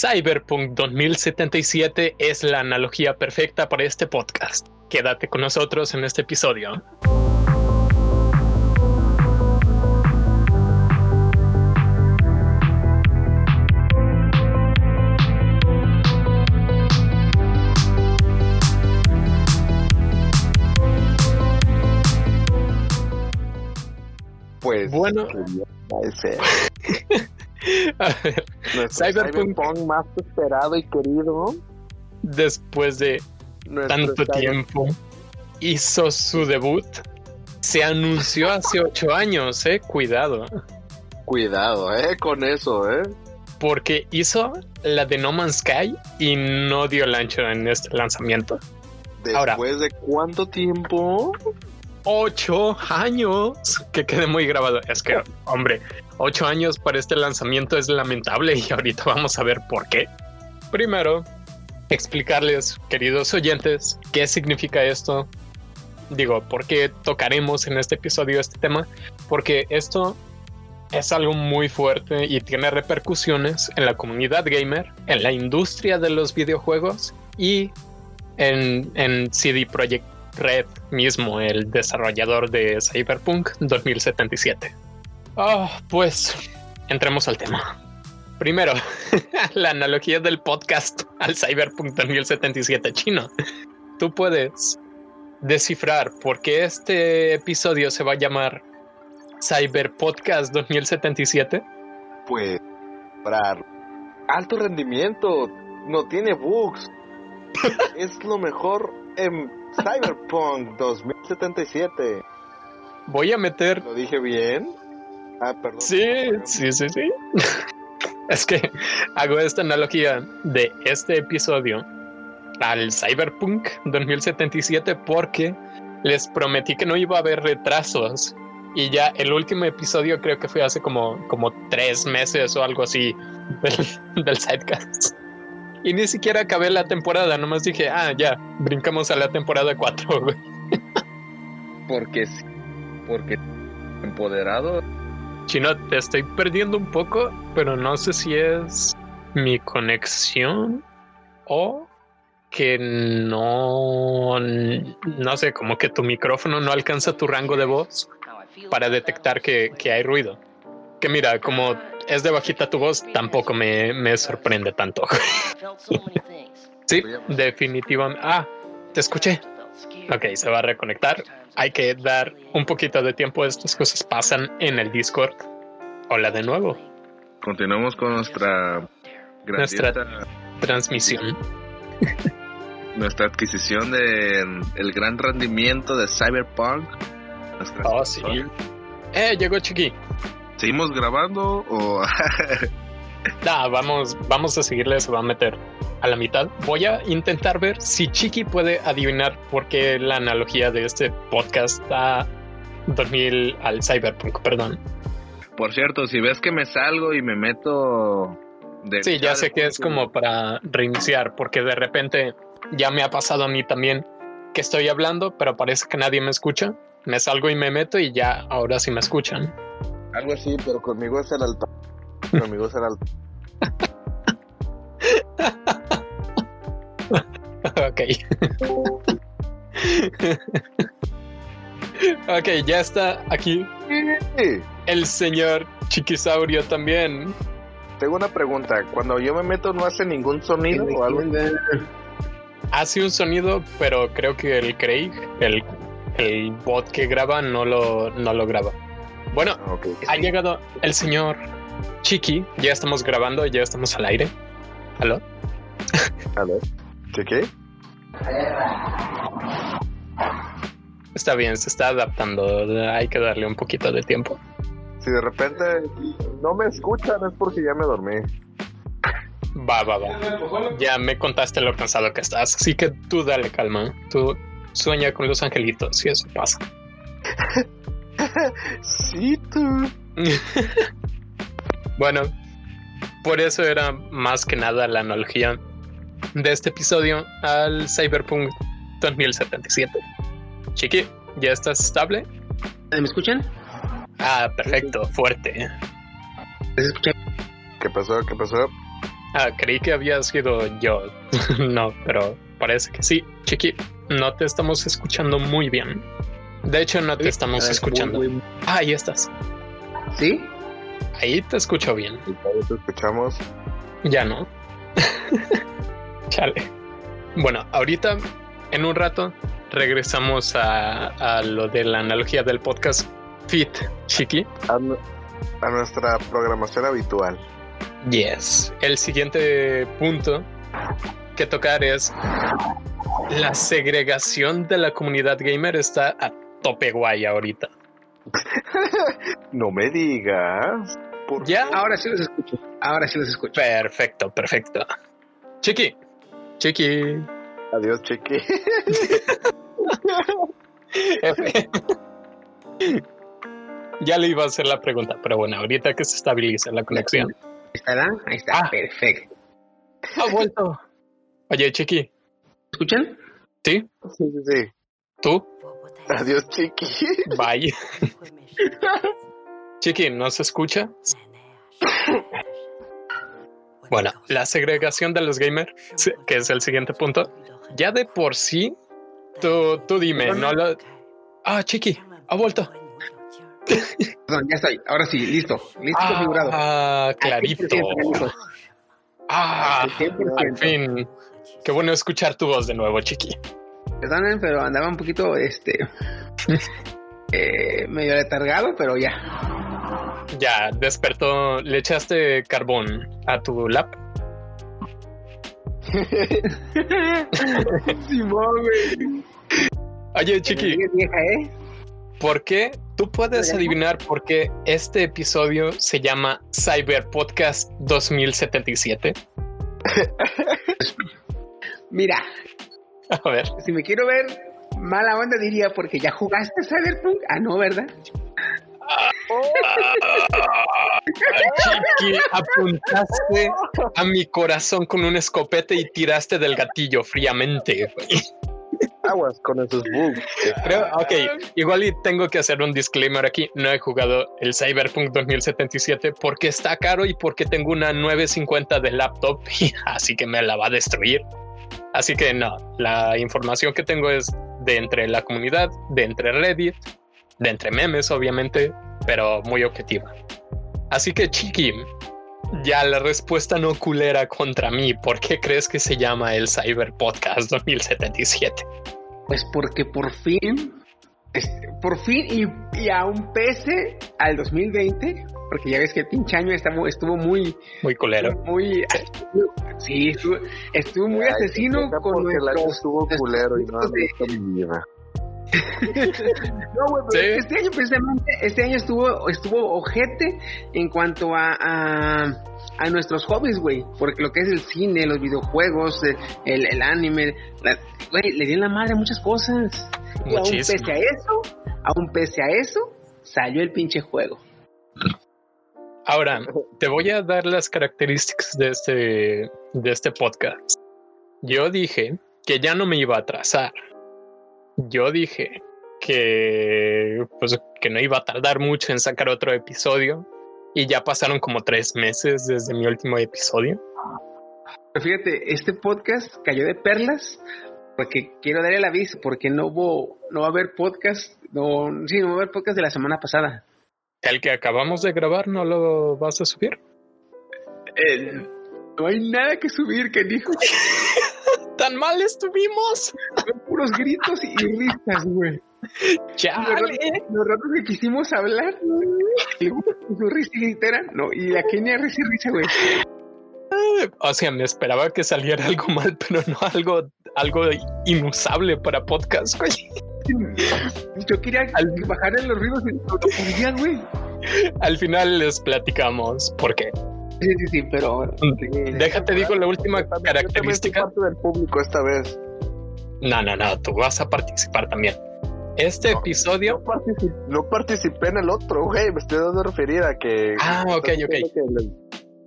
Cyberpunk 2077 es la analogía perfecta para este podcast. Quédate con nosotros en este episodio. Pues Bueno. Cyberpunk. Cyberpunk más esperado y querido. después de Nuestro tanto tiempo, hizo su debut. Se anunció hace ocho años, eh. Cuidado. Cuidado, eh, con eso, eh. Porque hizo la de No Man's Sky y no dio el ancho en este lanzamiento. Ahora. Después de cuánto tiempo? ocho años. Que quede muy grabado. Es que, hombre, ocho años para este lanzamiento es lamentable y ahorita vamos a ver por qué. Primero, explicarles, queridos oyentes, qué significa esto. Digo, por qué tocaremos en este episodio este tema. Porque esto es algo muy fuerte y tiene repercusiones en la comunidad gamer, en la industria de los videojuegos y en, en CD Projekt Red mismo, el desarrollador de Cyberpunk 2077. Ah, pues entremos al tema. Primero, la analogía del podcast al Cyberpunk 2077 chino. Tú puedes descifrar por qué este episodio se va a llamar Cyberpodcast 2077. Pues para alto rendimiento, no tiene bugs. es lo mejor en Cyberpunk 2077. Voy a meter ¿Lo dije bien? Ah, perdón. Sí, sí, sí, sí. es que hago esta analogía de este episodio al Cyberpunk 2077 porque les prometí que no iba a haber retrasos. Y ya el último episodio creo que fue hace como, como tres meses o algo así del, del sidecast. Y ni siquiera acabé la temporada, nomás dije, ah, ya, brincamos a la temporada 4. güey. Porque sí. Porque empoderado. Chino, te estoy perdiendo un poco, pero no sé si es mi conexión o que no, no sé, como que tu micrófono no alcanza tu rango de voz para detectar que, que hay ruido. Que mira, como es de bajita tu voz, tampoco me, me sorprende tanto. sí, definitivamente. Ah, te escuché. Ok, se va a reconectar. Hay que dar un poquito de tiempo. Estas cosas pasan en el Discord. Hola de nuevo. Continuamos con nuestra Nuestra- Transmisión. nuestra adquisición de el gran rendimiento de Cyberpunk. Nuestra- Oh, sí. Eh, llegó Chiqui. ¿Seguimos grabando o Nah, vamos, vamos a seguirle, se va a meter a la mitad. Voy a intentar ver si Chiqui puede adivinar por qué la analogía de este podcast a 2000 al Cyberpunk, perdón. por cierto, si ves que me salgo y me meto de Sí, ya sé que es como para reiniciar, porque de repente ya me ha pasado a mí también que estoy hablando, pero parece que nadie me escucha. Me salgo y me meto y ya ahora sí me escuchan. Algo así, pero conmigo es el alto. Es el alto. ok. ok, ya está aquí Sí. el señor Chiquisaurio también. Tengo una pregunta. Cuando yo me meto, ¿no hace ningún sonido o algo? Hace un sonido, pero creo que el Craig, el, el bot que graba, no lo, no lo graba. Bueno, Ah, ok. ha llegado el señor Chiqui. Ya estamos grabando, ya estamos al aire. ¿Aló? A ver. ¿Qué qué? Está bien, se está adaptando. Hay que darle un poquito de tiempo. Si de repente no me escuchan es porque ya me dormí. Va, va, va. Ya me contaste lo cansado que estás, así que tú dale calma. Tú sueña con los angelitos y eso pasa. Sí, tú. Bueno, por eso era más que nada la analogía de este episodio al Cyberpunk 2077. Chiqui, ¿ya estás estable? ¿Me escuchan? Ah, perfecto, fuerte. ¿Qué pasó? ¿Qué pasó? Ah, creí que había sido yo. no, pero parece que sí. Chiqui, no te estamos escuchando muy bien. De hecho, no te estamos escuchando. Ah, ahí estás. ¿Sí? Ahí te escucho bien. Ahí te escuchamos. Ya no. Chale. Bueno, ahorita, en un rato, regresamos a, a lo de la analogía del podcast Fit, Chiqui. A, nu- a nuestra programación habitual. Yes. El siguiente punto que tocar es la segregación de la comunidad gamer está a tope guay ahorita. No me digas. ¿Por Ya. Ahora sí los escucho. Ahora sí los escucho. Perfecto, perfecto. Chiqui, Chiqui. Adiós, Chiqui. ya le iba a hacer la pregunta, pero bueno, ahorita que se estabiliza la conexión. ¿Estará? Ahí está. Ah. Perfecto. Ha vuelto. Oye, Chiqui, ¿Escuchan? ¿sí? Sí, sí, sí. ¿Tú? Adiós, Chiqui. Bye. Chiqui, ¿no se escucha? Bueno, la segregación de los gamers, que es el siguiente punto, ya de por sí, tú, tú dime, no lo... Ah, Chiqui, ha vuelto. Perdón, ya estoy. Ahora sí, listo. Listo configurado. Ah, clarito. Al 100%, Carlitos. Ah, Al 100%. al fin. Qué bueno escuchar tu voz de nuevo, Chiqui. Perdonen, pero andaba un poquito, este, eh, medio letargado, pero ya. Ya, despertó, le echaste carbón a tu lap. Simón, güey. Oye, Chiqui, vieja, ¿eh? ¿por qué? Tú puedes adivinar por qué este episodio se llama Cyber Podcast 2077. Mira, A ver, si me quiero ver mala onda diría porque ya jugaste Cyberpunk. Ah, no, ¿verdad? Chiqui, apuntaste a mi corazón con un escopete y tiraste del gatillo fríamente. Aguas con esos bugs. Creo, ok, igual y tengo que hacer un disclaimer aquí. No he jugado el Cyberpunk 2077 porque está caro y porque tengo una 950 de laptop, así que me la va a destruir. Así que no, la información que tengo es de entre la comunidad, de entre Reddit, de entre memes, obviamente, pero muy objetiva. Así que, Chiqui, ya la respuesta no culera contra mí. ¿Por qué crees que se llama el Cyber Podcast 2077? Pues porque por fin, este, por fin y, y aún pese al 2020, porque ya ves que el pinche año estuvo, estuvo muy, Muy culero. muy, sí, estuvo, estuvo muy Ay, asesino con porque el año estuvo culero y no nuestros No, güey, pero Sí. este año precisamente, este año estuvo, estuvo ojete en cuanto a, a, a nuestros hobbies, güey. Porque lo que es el cine, los videojuegos, el, el, anime, güey, le di en la madre a muchas cosas. Y aún pese a eso, aún pese a eso, salió el pinche juego. Ahora, te voy a dar las características de este, de este podcast. Yo dije que ya no me iba a atrasar. Yo dije que, pues, que no iba a tardar mucho en sacar otro episodio. Y ya pasaron como tres meses desde mi último episodio. Pero fíjate, este podcast cayó de perlas porque quiero dar el aviso porque no hubo, no va a haber podcast, no, sí, no va a haber podcast de la semana pasada. El que acabamos de grabar, ¿no lo vas a subir? Eh, no hay nada que subir, que dijo. ¡Tan mal estuvimos! puros gritos y risas, güey. ¡Chale! Los ratos que quisimos hablar, su risa y gritera, no, y la Kenia risa y risa, güey. O sea, me esperaba que saliera algo mal, pero no algo, algo inusable para podcast, güey. Yo quería Al- bajarle los ruidos y no podía, güey. Al final les platicamos por qué. Sí, sí, sí, pero Déjate digo la última característica. parte del público esta vez. No, no, no, tú vas a participar también. Este episodio, No, participé, no participé en el otro, güey. Me estoy dando referida a que. Ah, ok, ok.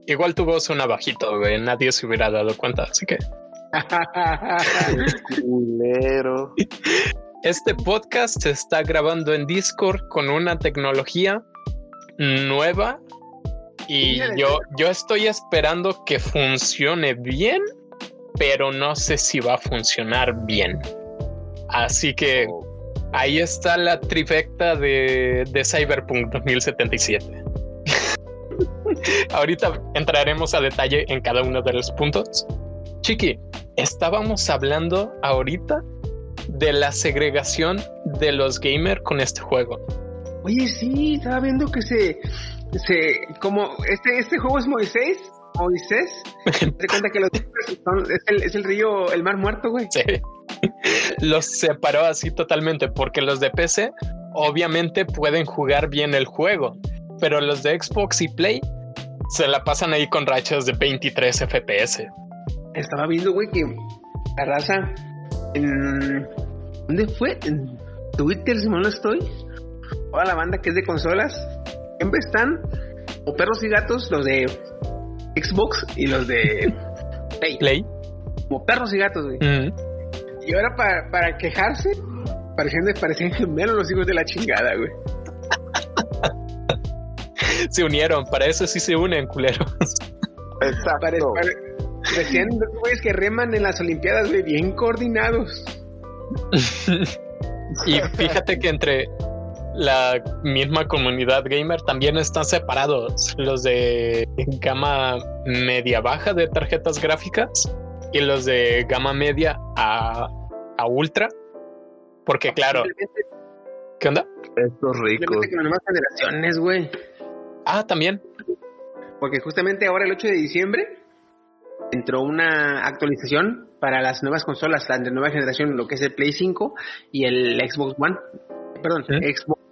igual tu voz suena bajito, güey. Nadie se hubiera dado cuenta. Así que Culero. este podcast se está grabando en Discord con una tecnología nueva Y yo, yo estoy esperando que funcione bien, pero no sé si va a funcionar bien. Así que ahí está la trifecta de, de Cyberpunk 2077. Ahorita entraremos a detalle en cada uno de los puntos. Chiqui, estábamos hablando ahorita de la segregación de los gamers con este juego. Oye, sí, estaba viendo que se, se, como este, este juego es Moisés, Moisés, te cuenta que los son- es, el, es el río, el mar muerto, güey. Sí. Los separó así totalmente porque los de PC obviamente pueden jugar bien el juego, pero los de Xbox y Play se la pasan ahí con rachas de 23 FPS. Estaba viendo, güey, que la raza en ¿dónde fue? En Twitter, si no estoy. Toda la banda que es de consolas, siempre están o perros y gatos, los de Xbox y los de Play, Play. como perros y gatos, güey. Mm. Y ahora para, para quejarse, parecían, parecían gemelos los hijos de la chingada, güey. Se unieron, para eso sí se unen, culeros. Exacto. Pare- pare- parecían dos güeyes que reman en las Olimpiadas, güey, bien coordinados. Y fíjate que entre la misma comunidad gamer también están separados los de gama media baja de tarjetas gráficas y los de gama media a, a ultra. Porque claro, Simplemente, ¿qué onda? Estos ricos. con las nuevas generaciones, güey. Ah, también. Porque justamente ahora el 8 de diciembre entró una actualización para las nuevas consolas, la de nueva generación, lo que es el Play 5 y el Xbox One. Perdón, ¿Eh? Xbox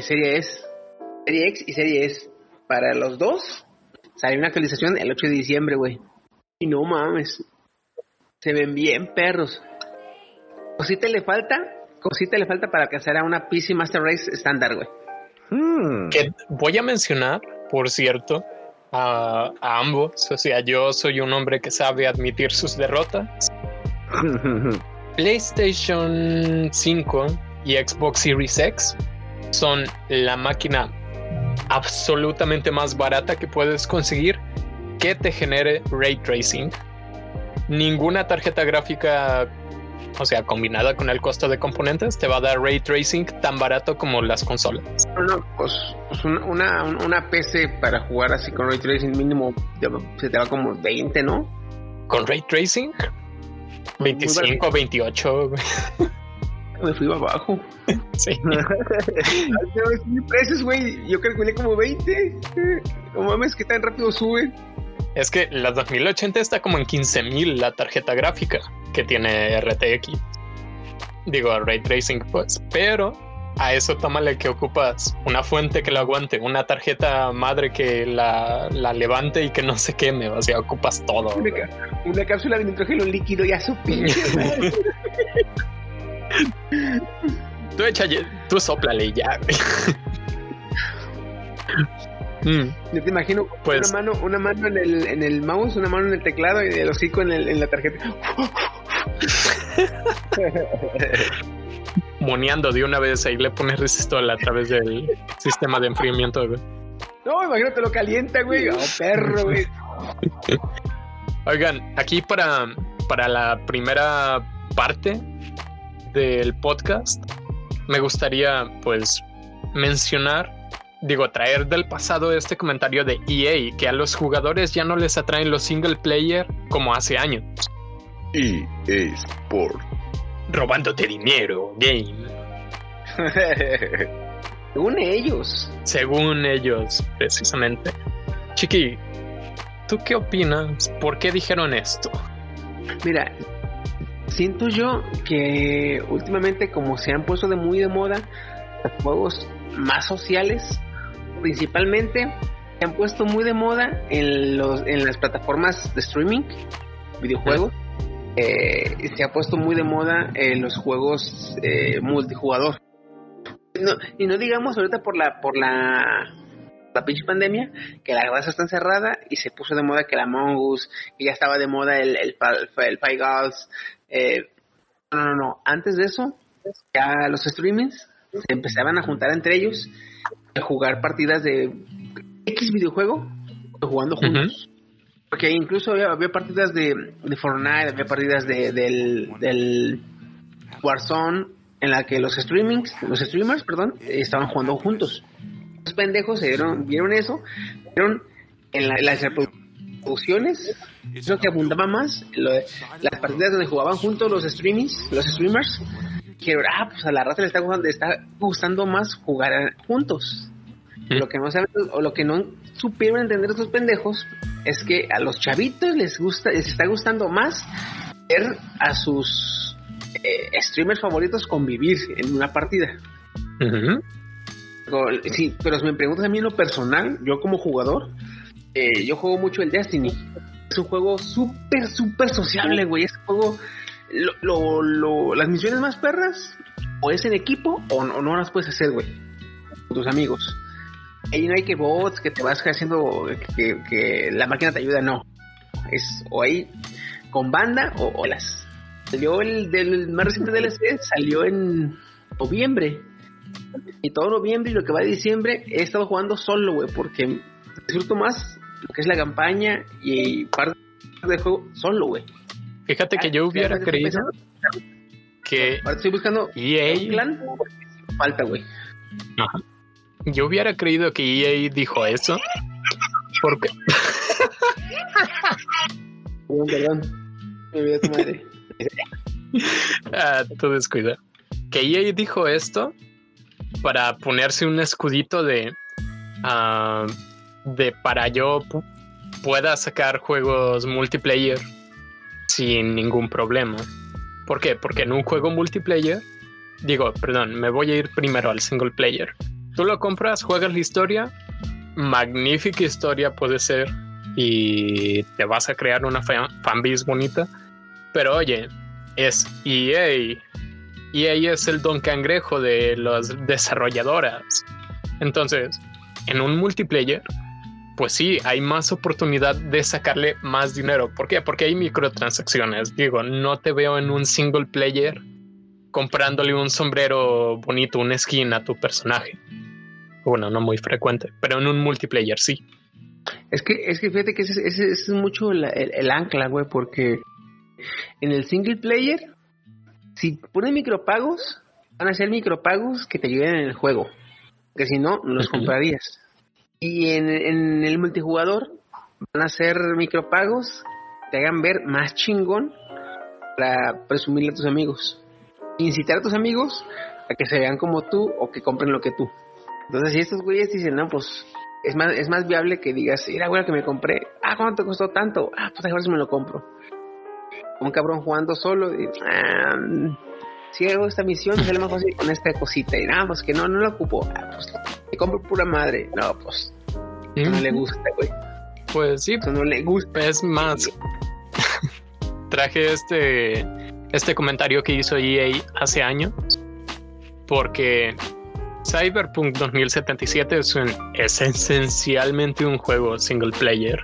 Serie S, Serie X y Serie S. Para los dos salió una actualización el 8 de diciembre, güey. Y no mames, se ven bien perros. Cosita le falta, cosita le falta para alcanzar a una PC Master Race estándar, güey. Hmm. Que voy a mencionar, por cierto, a, a ambos. O sea, yo soy un hombre que sabe admitir sus derrotas. PlayStation 5 y Xbox Series X son la máquina absolutamente más barata que puedes conseguir que te genere ray tracing. Ninguna tarjeta gráfica, o sea, combinada con el costo de componentes, te va a dar ray tracing tan barato como las consolas. No, no, pues, pues una, una, PC para jugar así con Ray Tracing mínimo se te va como 20, ¿no? Con ray tracing, 25, 28. Me fui abajo. Sí. Mil precios, güey. Yo calculé como 20. No mames, que tan rápido sube. Es que la 2080 está como en 15.000 la tarjeta gráfica que tiene RTX. Digo, Ray Tracing, pues. Pero a eso tómale que ocupas una fuente que lo aguante, una tarjeta madre que la, la levante y que no se queme. O sea, ocupas todo. Una, cápsula de nitrógeno líquido ya su. Tú échale, tú soplale ya. Mm, Yo te imagino Pues- una mano, una mano en el, en el mouse, una mano en el teclado y el hocico en, el, en la tarjeta. moneando de una vez ahí le pones resistor a través del sistema de enfriamiento. güey. No, imagínate lo calienta, güey. Oh, perro, güey. Oigan, aquí para, para la primera parte del podcast, me gustaría pues mencionar, digo, traer del pasado este comentario de EA, que a los jugadores ya no les atraen los single player como hace años. EA Sport. Robándote dinero, game. Según ellos. Según ellos, precisamente. Chiqui, ¿tú qué opinas? ¿Por qué dijeron esto? Mira, siento yo que últimamente como se han puesto de muy de moda los juegos más sociales, principalmente se han puesto muy de moda en los en las plataformas de streaming, videojuegos. eh, se ha puesto muy de moda en los juegos eh, multijugador. No, y no digamos ahorita por la por la la pinche pandemia, que la raza está encerrada y se puso de moda que la Among Us, que ya estaba de moda el, el, pa- el, Pie Girls. Eh, no, no, no. Antes de eso, ya los streamings se empezaban a juntar entre ellos a jugar partidas de X videojuego jugando juntos. Porque incluso había, había partidas de, de Fortnite, había partidas de, del, del Warzone en la que los streamings, los streamers, perdón, estaban jugando juntos. Los pendejos se dieron, vieron eso, vieron en, la- en reproducciones, eso que abundaba más, lo de- las partidas donde jugaban juntos los streamings, los streamers, dijeron, ah, pues a la raza le está gustando, está gustando más jugar juntos. Lo que no saben, o lo que no supieron entender estos pendejos es que a los chavitos les gusta, les está gustando más ver a sus eh, streamers favoritos convivir en una partida. Sí, pero si me preguntas a mí en lo personal, yo como jugador, eh, yo juego mucho el Destiny. Es un juego súper, súper sociable, güey. Es un juego, lo, lo- lo- las misiones más perras, o es en equipo, o no, no las puedes hacer, güey, con tus amigos. Ahí no hay que bots, que te vas haciendo, que, que la máquina te ayuda, no. Es o ahí con banda o olas. Salió el del más reciente DLC, salió en noviembre. Y todo noviembre y lo que va de diciembre he estado jugando solo, güey, porque disfruto más lo que es la campaña y parte del juego solo, güey. Fíjate que yo hubiera creído que Ahora estoy buscando un EA, porque falta, güey. yo hubiera creído que EA dijo eso porque Perdón, perdón. Me olvidé tu madre. Ah, tú descuida. Que EA dijo esto para ponerse un escudito de. ah, de para yo pu- pueda sacar juegos multiplayer sin ningún problema. ¿Por qué? Porque en un juego multiplayer. Digo, perdón, me voy a ir primero al single player. Tú lo compras, juegas la historia. Magnífica historia puede ser. Y te vas a crear una fan- fanbase bonita. Pero oye, es EA. EA es el don cangrejo de las desarrolladoras. Entonces, en un multiplayer, pues sí, hay más oportunidad de sacarle más dinero. ¿Por qué? Porque hay microtransacciones. Digo, no te veo en un single player comprándole un sombrero bonito, una skin a tu personaje. Bueno, no muy frecuente, pero en un multiplayer sí. Es que, es que fíjate que ese, ese- ese es mucho el, el ancla, güey, porque en el single player, si ponen micropagos, van a ser micropagos que te ayuden en el juego. Que si no, los comprarías. Y en, en el multijugador, van a ser micropagos que te hagan ver más chingón para presumirle a tus amigos. Incitar a tus amigos a que se vean como tú o que compren lo que tú. Entonces, si estos güeyes dicen, no, pues es más, es más viable que digas, mira, güey, que me compré. Ah, ¿cuánto costó tanto? Ah, pues a ver si me lo compro. Un cabrón jugando solo. Ah, si hago esta misión, sale más fácil con esta cosita. Y nada, pues que no, no lo ocupo. Ah, pues me compro pura madre. No, pues no le gusta, güey. Pues sí, Eso no le gusta. Es más, traje este, este comentario que hizo EA hace años, porque Cyberpunk 2077 es, un- es esencialmente un juego single player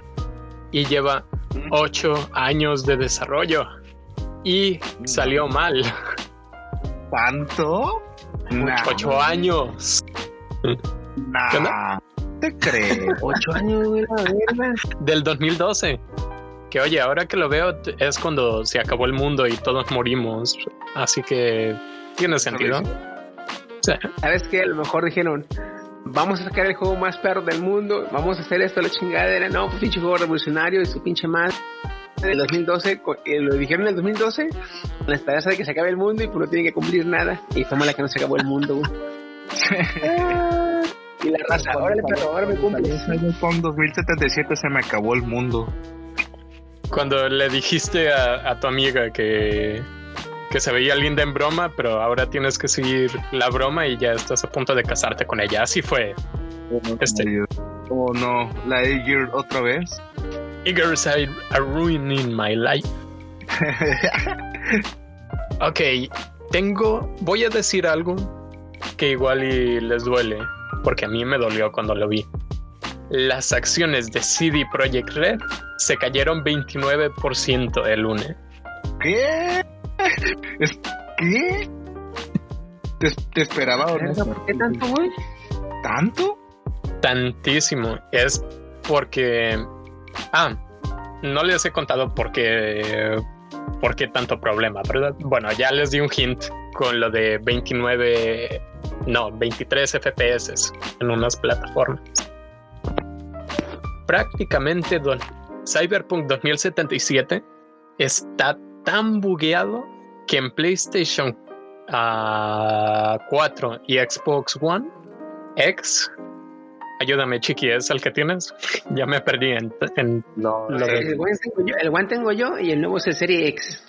y lleva ocho años de desarrollo y salió mal. ¿Cuánto? Nah, Ocho años. nah. ¿Qué onda? ¿Te crees? Ocho años, güey, la verga. del 2012. Que oye, ahora que lo veo es cuando se acabó el mundo y todos morimos. Así que tiene sentido. Sí. ¿Sabes qué? A lo mejor dijeron, vamos a sacar el juego más perro del mundo, vamos a hacer esto, la chingadera, no, pues pinche juego revolucionario y su pinche madre. En el 2012, co- eh, lo dijeron en el 2012, con la esperanza de que se acabe el mundo y pues no tiene que cumplir nada. Y fue mala que no se acabó el mundo, y la raza, órale, perro, ahora me cumples. Con 2077 se me acabó el mundo. Cuando le dijiste a, a tu amiga que, que se veía linda en broma, pero ahora tienes que seguir la broma y ya estás a punto de casarte con ella. Así fue. Este. Oh no, la Aegir otra vez. Eagers are, are ruining my life. Ok, tengo. Voy a decir algo que igual y les duele, porque a mí me dolió cuando lo vi. Las acciones de CD Projekt Red se cayeron 29% el lunes. ¿Qué? ¿Es- ¿Qué? ¿Te, te esperaba o no? ¿Por qué tanto, güey? ¿Tanto? Tantísimo. Es porque... Ah, no les he contado por qué, por qué tanto problema, ¿verdad? Bueno, ya les di un hint con lo de 29, no, 23 FPS en unas plataformas. Prácticamente don, Cyberpunk 2077 está tan bugueado que en PlayStation 4 y Xbox One X Ayúdame, Chiqui, ¿es el que tienes? ya me perdí en, no, lo el, One tengo yo, y el nuevo es el Serie X.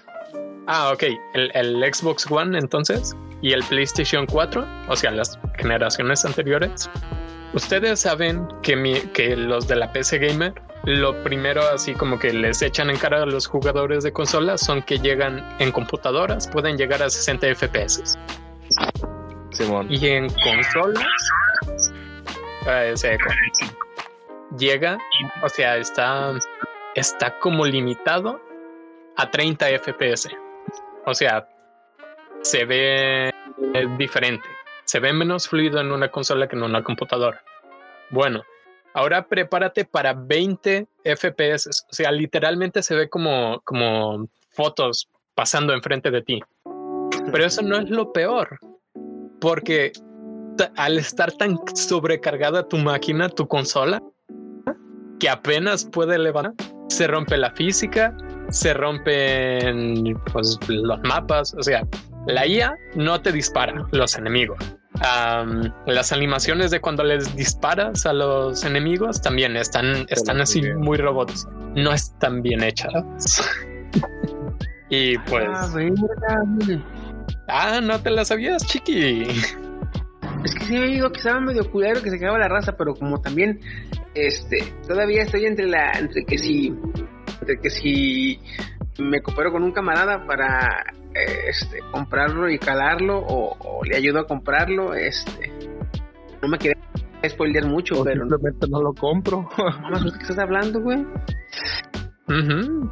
Ah, ok. El, el, Xbox One entonces y el PlayStation 4, o sea, las generaciones anteriores. Ustedes saben que, mi, que los de la PC Gamer, lo primero así como que les echan en cara a los jugadores de consolas son que llegan en computadoras, pueden llegar a 60 FPS. Simón. Y en consolas eco. Llega, o sea, está, está como limitado a 30 FPS. O sea, se ve diferente. Se ve menos fluido en una consola que en una computadora. Bueno, ahora prepárate para 20 FPS. O sea, literalmente se ve como, como fotos pasando enfrente de ti. Pero eso no es lo peor. Porque al estar tan sobrecargada tu máquina, tu consola, que apenas puede levantar, se rompe la física, se rompen pues, los mapas, o sea, la IA no te dispara los enemigos. las animaciones de cuando les disparas a los enemigos también están, están así muy robots. No están bien hechas. y pues. Ah, ah, no te las sabías, chiqui. Es que sí me digo que estaba medio culero que se quedaba la raza, pero como también, este, todavía estoy entre la, entre que si, entre que si me coopero con un camarada para, este, comprarlo y calarlo o, le ayudo a comprarlo, este, no me quería spoilear mucho, pero simplemente no lo compro. Más ¿qué estás hablando, güey? un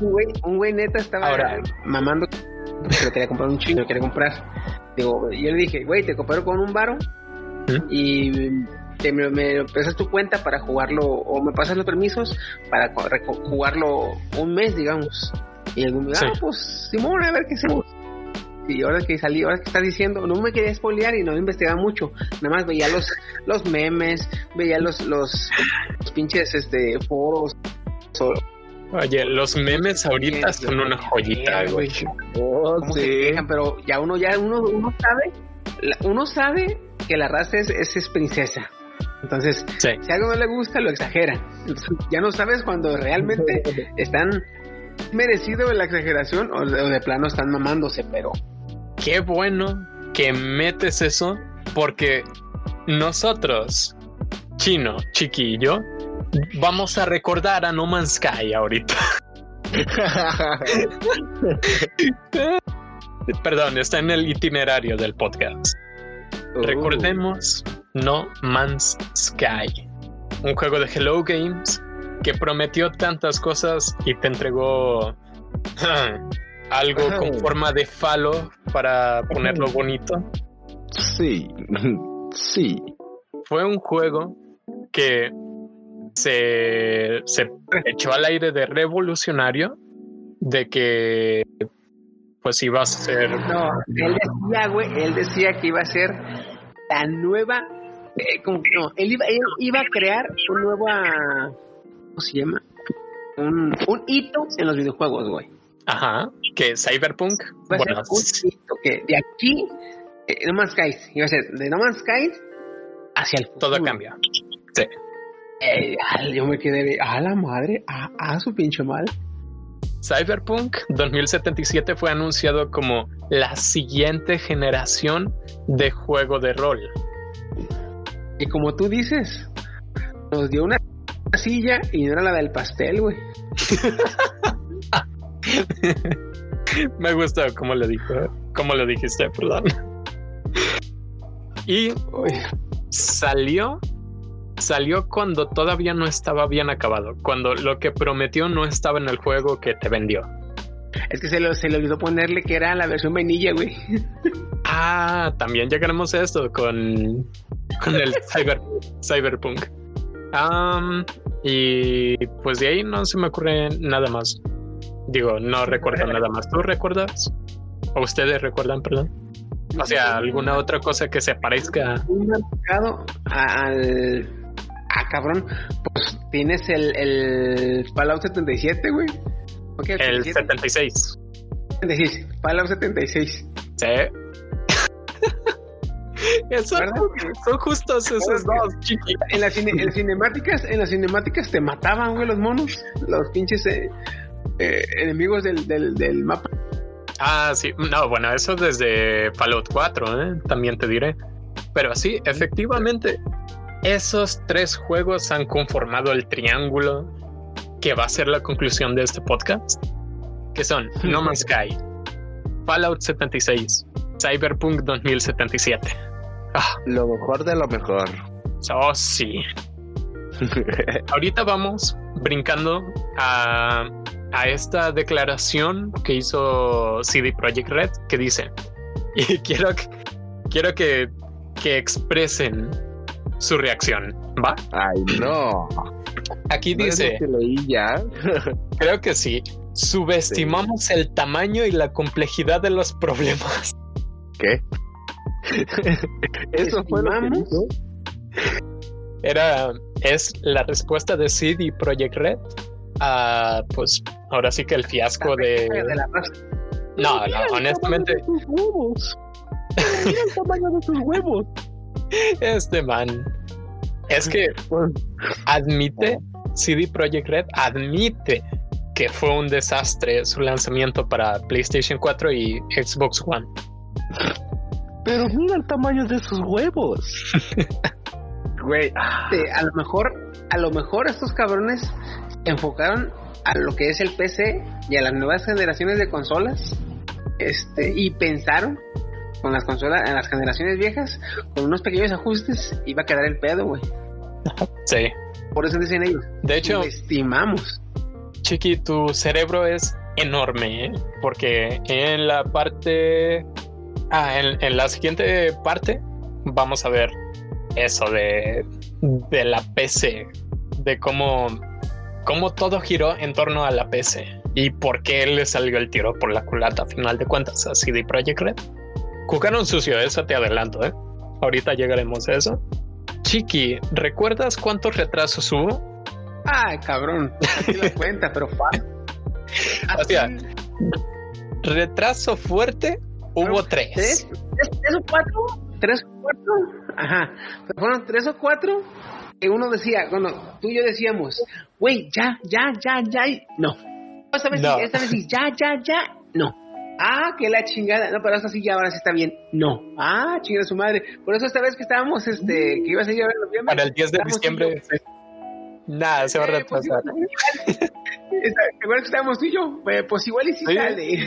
güey, un güey neta estaba Ahora, mamando que lo quería comprar un chingo, lo quería comprar yo le dije, güey, te coopero con un varo y te, me, me tu cuenta para jugarlo o me pasas los permisos para jugarlo un mes, digamos. Y el me ah, pues Simón, a ver qué hacemos. Y ahora que salí, ahora que estás diciendo, no me quería spoilear y no investigaba mucho. Nada más veía los, los memes, veía los, los, pinches este, foros. Oye, los memes ahorita son una joyita, güey. Oh, sí. pero ya uno, ya uno, uno sabe, uno sabe que la raza es, es, princesa. Entonces, si algo no le gusta, lo exagera. ya no sabes cuando realmente están merecido la exageración o de, o de plano están mamándose, pero. Qué bueno que metes eso, porque nosotros, chino, chiquillo, vamos a recordar a No Man's Sky ahorita. Perdón, está en el itinerario del podcast. Oh. Recordemos No Man's Sky, un juego de Hello Games que prometió tantas cosas y te entregó algo con forma de falo para ponerlo bonito. Sí, sí. Fue un juego que se, se echó al aire de revolucionario de que pues iba a ser. No, él decía, güey, él decía que iba a ser la nueva. Eh, como, no, él iba, él iba a crear un nueva. ¿Cómo se llama? Un, un hito en los videojuegos, güey. Aja, que Cyberpunk. Va a ser un hito que de aquí, eh, No Man's Sky, iba a ser de No Man's Sky hacia el futuro. Todo cambia. Sí. Eh, yo me quedé a la madre, a, su pinche mal. Cyberpunk 2077 fue anunciado como la siguiente generación de juego de rol. Y como tú dices, nos dio una silla y no era la del pastel, güey. Me gustó cómo lo dijo, cómo lo dijiste, perdón. Y salió salió cuando todavía no estaba bien acabado, cuando lo que prometió no estaba en el juego que te vendió. Es que se, lo, se le olvidó ponerle que era la versión vainilla, güey. Ah, también llegaremos a esto con, con el cyber, Cyberpunk. Y pues de ahí no se me ocurre nada más. Digo, no recuerdo nada más. ¿Tú recuerdas? ¿O ustedes recuerdan, perdón? O sea, alguna otra cosa que se parezca. Un mercado al. Cabrón. Pues tienes el, el Fallout 77, güey. El 76. 76. Fallout 76. Sí. ¿Verdad? son justos esos dos, chiqui. En las, cine- en las cinemáticas, en las cinemáticas te mataban, güey, los monos. Los pinches eh, eh, enemigos del, del, del mapa. Ah, sí. No, bueno, eso desde Fallout 4, ¿eh? también te diré. Pero sí, efectivamente, esos tres juegos han conformado el triángulo que va a ser la conclusión de este podcast, que son No Man's Sky, Fallout 76, Cyberpunk 2077. Ah, Lo mejor de lo mejor. oh, sí. Ahorita vamos brincando a, a esta declaración que hizo CD Projekt Red que dice, y quiero que, quiero que, que expresen su reacción, ¿va? Ay, no. Aquí ¿No es lo dice, que leí ya. creo que sí, subestimamos el tamaño y la complejidad de los problemas. ¿Qué? Eso fue lo que dijo. Era, es la respuesta de CD Projekt Red a, pues, ahora sí que el fiasco de... De la raza. No, no, honestamente, huevos. El tamaño de tus huevos. Este man. Es que Pues, admite, CD Projekt Red admite que fue un desastre su lanzamiento para PlayStation 4 y Xbox One. pero mira el tamaño de sus huevos. Güey, ah, Este, a lo mejor, a lo mejor estos cabrones enfocaron a lo que es el PC y a las nuevas generaciones de consolas. Este, y pensaron con las consolas, en las generaciones viejas, con unos pequeños ajustes, iba a quedar el pedo, güey. Sí. Por eso dicen ellos. De hecho, estimamos. Chiqui, tu cerebro es enorme, ¿eh? porque en la parte... Ah, en, en la siguiente parte vamos a ver eso de, de la PC, de cómo, cómo todo giró en torno a la PC y por qué le salió el tiro por la culata a final de cuentas a CD Projekt Red. Jugaron sucio, eso te adelanto, ¿eh? Ahorita llegaremos a eso. Chiqui, ¿recuerdas cuántos retrasos hubo? Ay, cabrón. Así la cuenta, pero fácil. O sea, Retraso fuerte hubo tres. ¿Tres? ¿Tres, tres o cuatro? ¿Tres o cuatro? Ajá. Pero fueron tres o cuatro que uno decía, bueno, tú y yo decíamos, güey, ya, ya, ya, ya. No. Esta vez No. esta vez sí, ya, ya, ya. No. Ah, que la chingada. No, pero esta sí ya, ahora sí está bien. No. Ah, chingada su madre. Por eso esta vez que estábamos, este, que iba a ser en noviembre. Para el 10 de diciembre. sí. Nada, se va a eh, pues, retrasar. ¿Te acuerdas que estábamos tú y yo? Eh, pues igual y sí, Sí. sale.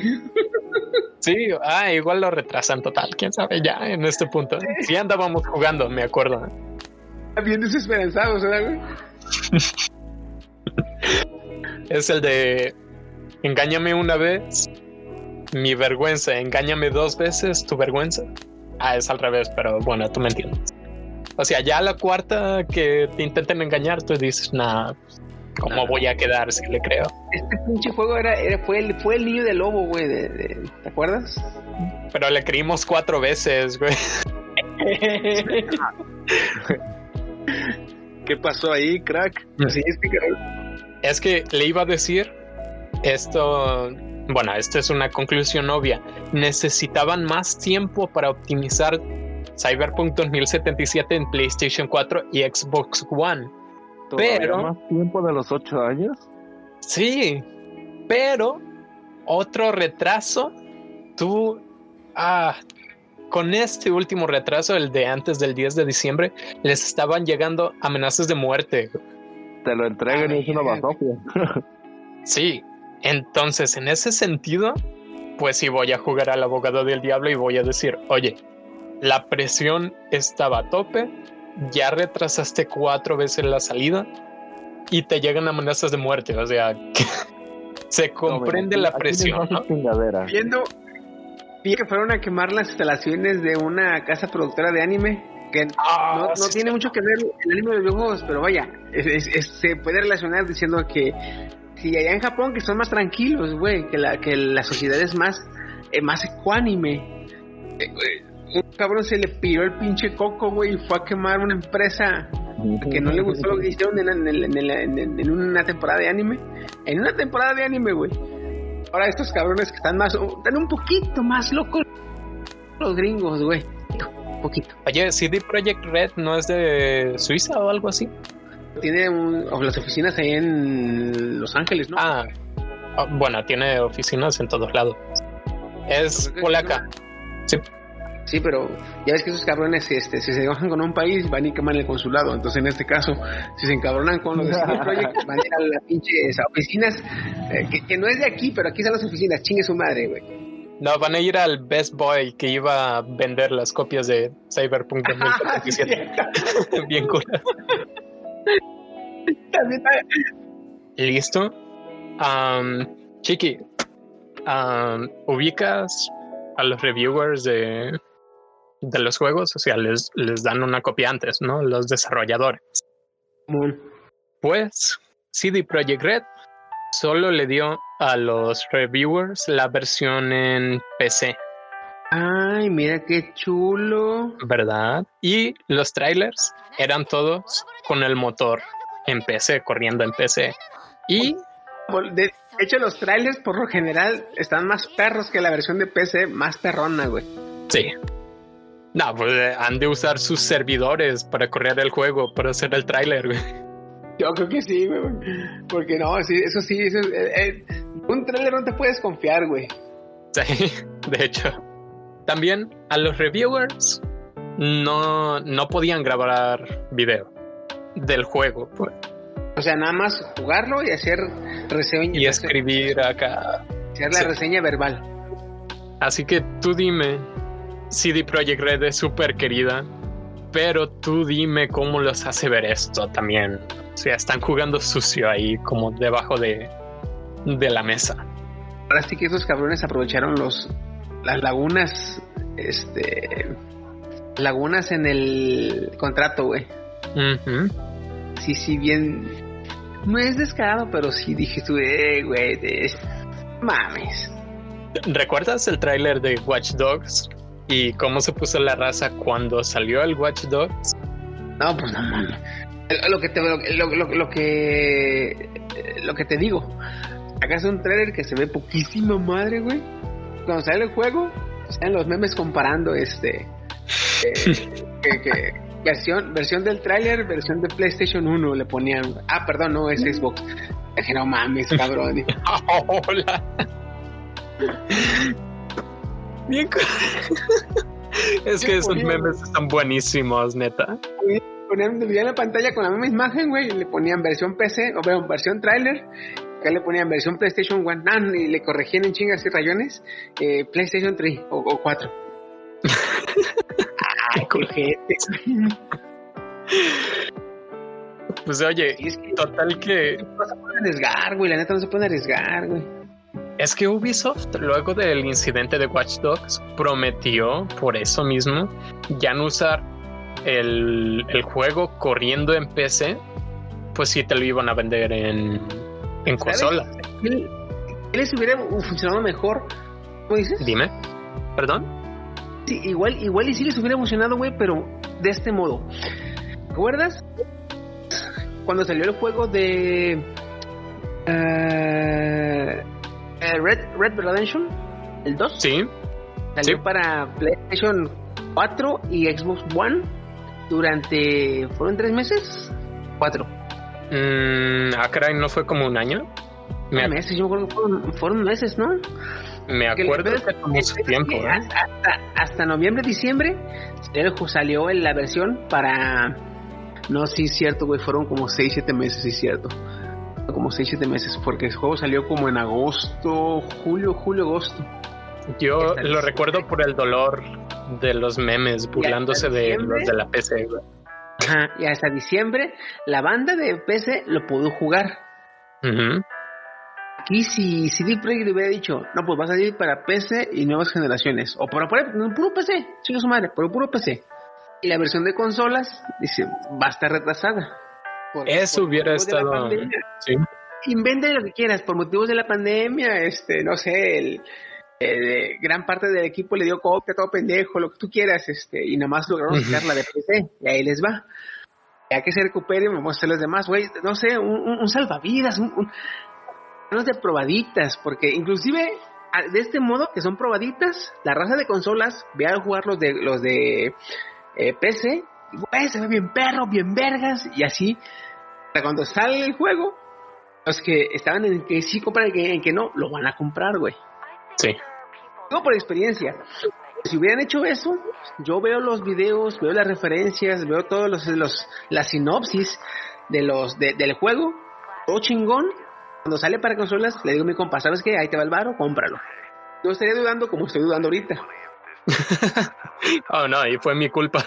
Sí, ah, igual lo retrasan total, quién sabe ya en este punto. Sí andábamos jugando, me acuerdo. Bien desesperanzados, ¿verdad? Es el de engáñame una vez, mi vergüenza, engáñame dos veces, tu vergüenza. Ah, es al revés, pero bueno, tú me entiendes. O sea, ya la cuarta que te intenten engañar, tú dices, nah, ¿cómo Nah. voy a quedar si le creo? Este pinche juego era, era- fue, el, fue el niño del lobo, güey. De, de- ¿Te acuerdas? Pero le creímos cuatro veces, güey. ¿qué pasó ahí, crack? Sí, es que cabrón. Es que le iba a decir esto, bueno, esto es una conclusión obvia. Necesitaban más tiempo para optimizar Cyberpunk 2077 en PlayStation 4 y Xbox One. ¿Todavía Pero- más tiempo de los ocho años? Sí, pero otro retraso, tú, ah, con este último retraso, el de antes del 10 de diciembre, les estaban llegando amenazas de muerte. Te lo entregan y es una basofia. Sí, entonces en ese sentido, pues sí voy a jugar al abogado del diablo y voy a decir, oye, la presión estaba a tope, ya retrasaste cuatro veces la salida y te llegan amenazas de muerte, o sea, que se comprende la presión, ¿no? Viendo, vi que fueron a quemar las instalaciones de una casa productora de anime que Ah, no, no sí, tiene sí. mucho que ver el anime de los videojuegos, pero vaya, es- es- es- se puede relacionar diciendo que si allá en Japón que son más tranquilos, güey, que la, que la sociedad es más, eh, más ecuánime. Eh, un cabrón se le piró el pinche coco, güey, y fue a quemar una empresa que no le gustó lo que hicieron en una temporada de anime. En una temporada de anime, güey. Ahora estos cabrones que están más, están un poquito más locos los gringos, güey. Un poquito. Oye, CD Projekt Red no es de Suiza o algo así. Tiene un- o las oficinas ahí en Los Ángeles, ¿no? Ah, ah, bueno, tiene oficinas en todos lados. Es polaca. Sí. Sí, pero ya ves que esos cabrones, este, si se enojan con un país, van y queman el consulado. Entonces, en este caso, si se encabronan con los de CD Projekt, van a ir a las pinches oficinas, eh, que, que no es de aquí, pero aquí están las oficinas. Chingue su madre, güey. No, van a ir al Best Boy que iba a vender las copias de Cyberpunk 2077. Bien cool. ¿Listo? Am, Chiqui, ¿ubicas a los reviewers de, de los juegos? O sea, les, les dan una copia antes, ¿no? Los desarrolladores. Pues CD Projekt Red solo le dio a los reviewers la versión en PC, Ay, mira qué chulo. ¿verdad? Y los trailers eran todos con el motor en PC, corriendo en PC. Y De hecho, los trailers, por lo general, están más perros que la versión de PC, más perrona, güey. sí. No, pues eh, han de usar sus servidores para correr el juego, para hacer el tráiler, güey. Yo creo que sí, güey. Porque no, sí, eso sí, eso, eh, eh, un trailer no te puedes confiar, güey. Sí, de hecho. También a los reviewers no, no podían grabar video del juego pues, O sea, nada más jugarlo y hacer reseña. y escribir acá. Hacer la sí. reseña verbal. Así que tú dime, CD Projekt Red es súper querida, pero tú dime cómo los hace ver esto también. O sea, están jugando sucio ahí, como debajo de, de la mesa. Ahora sí que esos cabrones aprovecharon los las lagunas, este, lagunas en el contrato, güey. Ujú. Sí, sí, bien. No es descarado, pero sí dije tú, eh, güey, de- mames. ¿Recuerdas el tráiler de Watch Dogs? Y cómo se puso la raza cuando salió el Watch Dogs. No, pues no mames. Lo que te lo, lo- lo- lo que lo que te digo. Acá es un trailer que se ve poquísima madre, güey. Cuando sale el juego, salen los memes comparando este eh, que, que- versión versión del tráiler, versión de PlayStation 1 le ponían. Ah, perdón, no es Xbox. Dije, no mames, cabrón. Hola. Bien. es que esos memes están buenísimos, neta. ponían, dividían la pantalla con la misma imagen, güey, y le ponían versión PC, o bueno, versión trailer, acá le ponían versión PlayStation One, ah, y le corregían en chingas y rayones, eh, PlayStation 3 o, o 4. Ay, cojete. Pues oye, Y es que total que no se puede arriesgar, güey, la neta no se puede arriesgar, güey. es que Ubisoft luego del incidente de Watch Dogs prometió por eso mismo ya no usar el, el juego corriendo en PC, pues sí te lo iban a vender en, en consola. ¿Qué, les hubiera funcionado mejor? ¿Cómo dices? Dime, perdón. Sí, igual, igual y sí les hubiera funcionado, güey, pero de este modo. ¿Recuerdas? Cuando salió el juego de eh, Red, Red Redemption, el 2, Sí, salió sí. para PlayStation 4 y Xbox One durante, ¿fueron tres meses? Cuatro. Mm, ah, caray, ¿no fue como un año? Me, ac- meses, yo me acuerdo que fueron, fueron meses, ¿no? me acuerdo que tomó su tiempo, ¿eh? hasta, hasta noviembre, diciembre, el salió en la versión para. No, sí, cierto, güey. Fueron como 6, 7 meses, sí, cierto. Como 6, 7 meses, porque el juego salió como en agosto, julio, julio, agosto. Yo lo recuerdo por el dolor de los memes burlándose de los de la PC. güey. Ajá, y hasta diciembre, la banda de PC lo pudo jugar. Ujú. Aquí, si CD Projekt le hubiera dicho, no, pues va a salir para PC y nuevas generaciones, o para, para no, puro PC, chico su madre, pero puro PC. Y la versión de consolas, dice, va a estar retrasada. Por- Eso por hubiera estado. Sí. Inventa lo que quieras, por motivos de la pandemia, este, no sé, el, eh, gran parte del equipo le dio copia, todo pendejo, lo que tú quieras, este, y nada más lograron sacar la de PC, y ahí les va. Ya que se recuperen, vamos a hacer los demás, güey, no sé, un, un- un salvavidas, un, un- unos de probaditas, porque inclusive de este modo que son probaditas, la raza de consolas ve a jugar los de los de eh, PC, güey, se ve bien perro, bien vergas, y así, para cuando sale el juego, los que estaban en que sí compran y que, en que no, lo van a comprar, güey. Sí. Digo por experiencia. Si hubieran hecho eso, yo veo los videos, veo las referencias, veo todos los, los la sinopsis de los de- del juego, todo chingón. Cuando sale para consolas, le digo a mi compa, ¿sabes qué? Ahí te va el varo, cómpralo. No estaría dudando como estoy dudando ahorita. Oh, no, y fue mi culpa.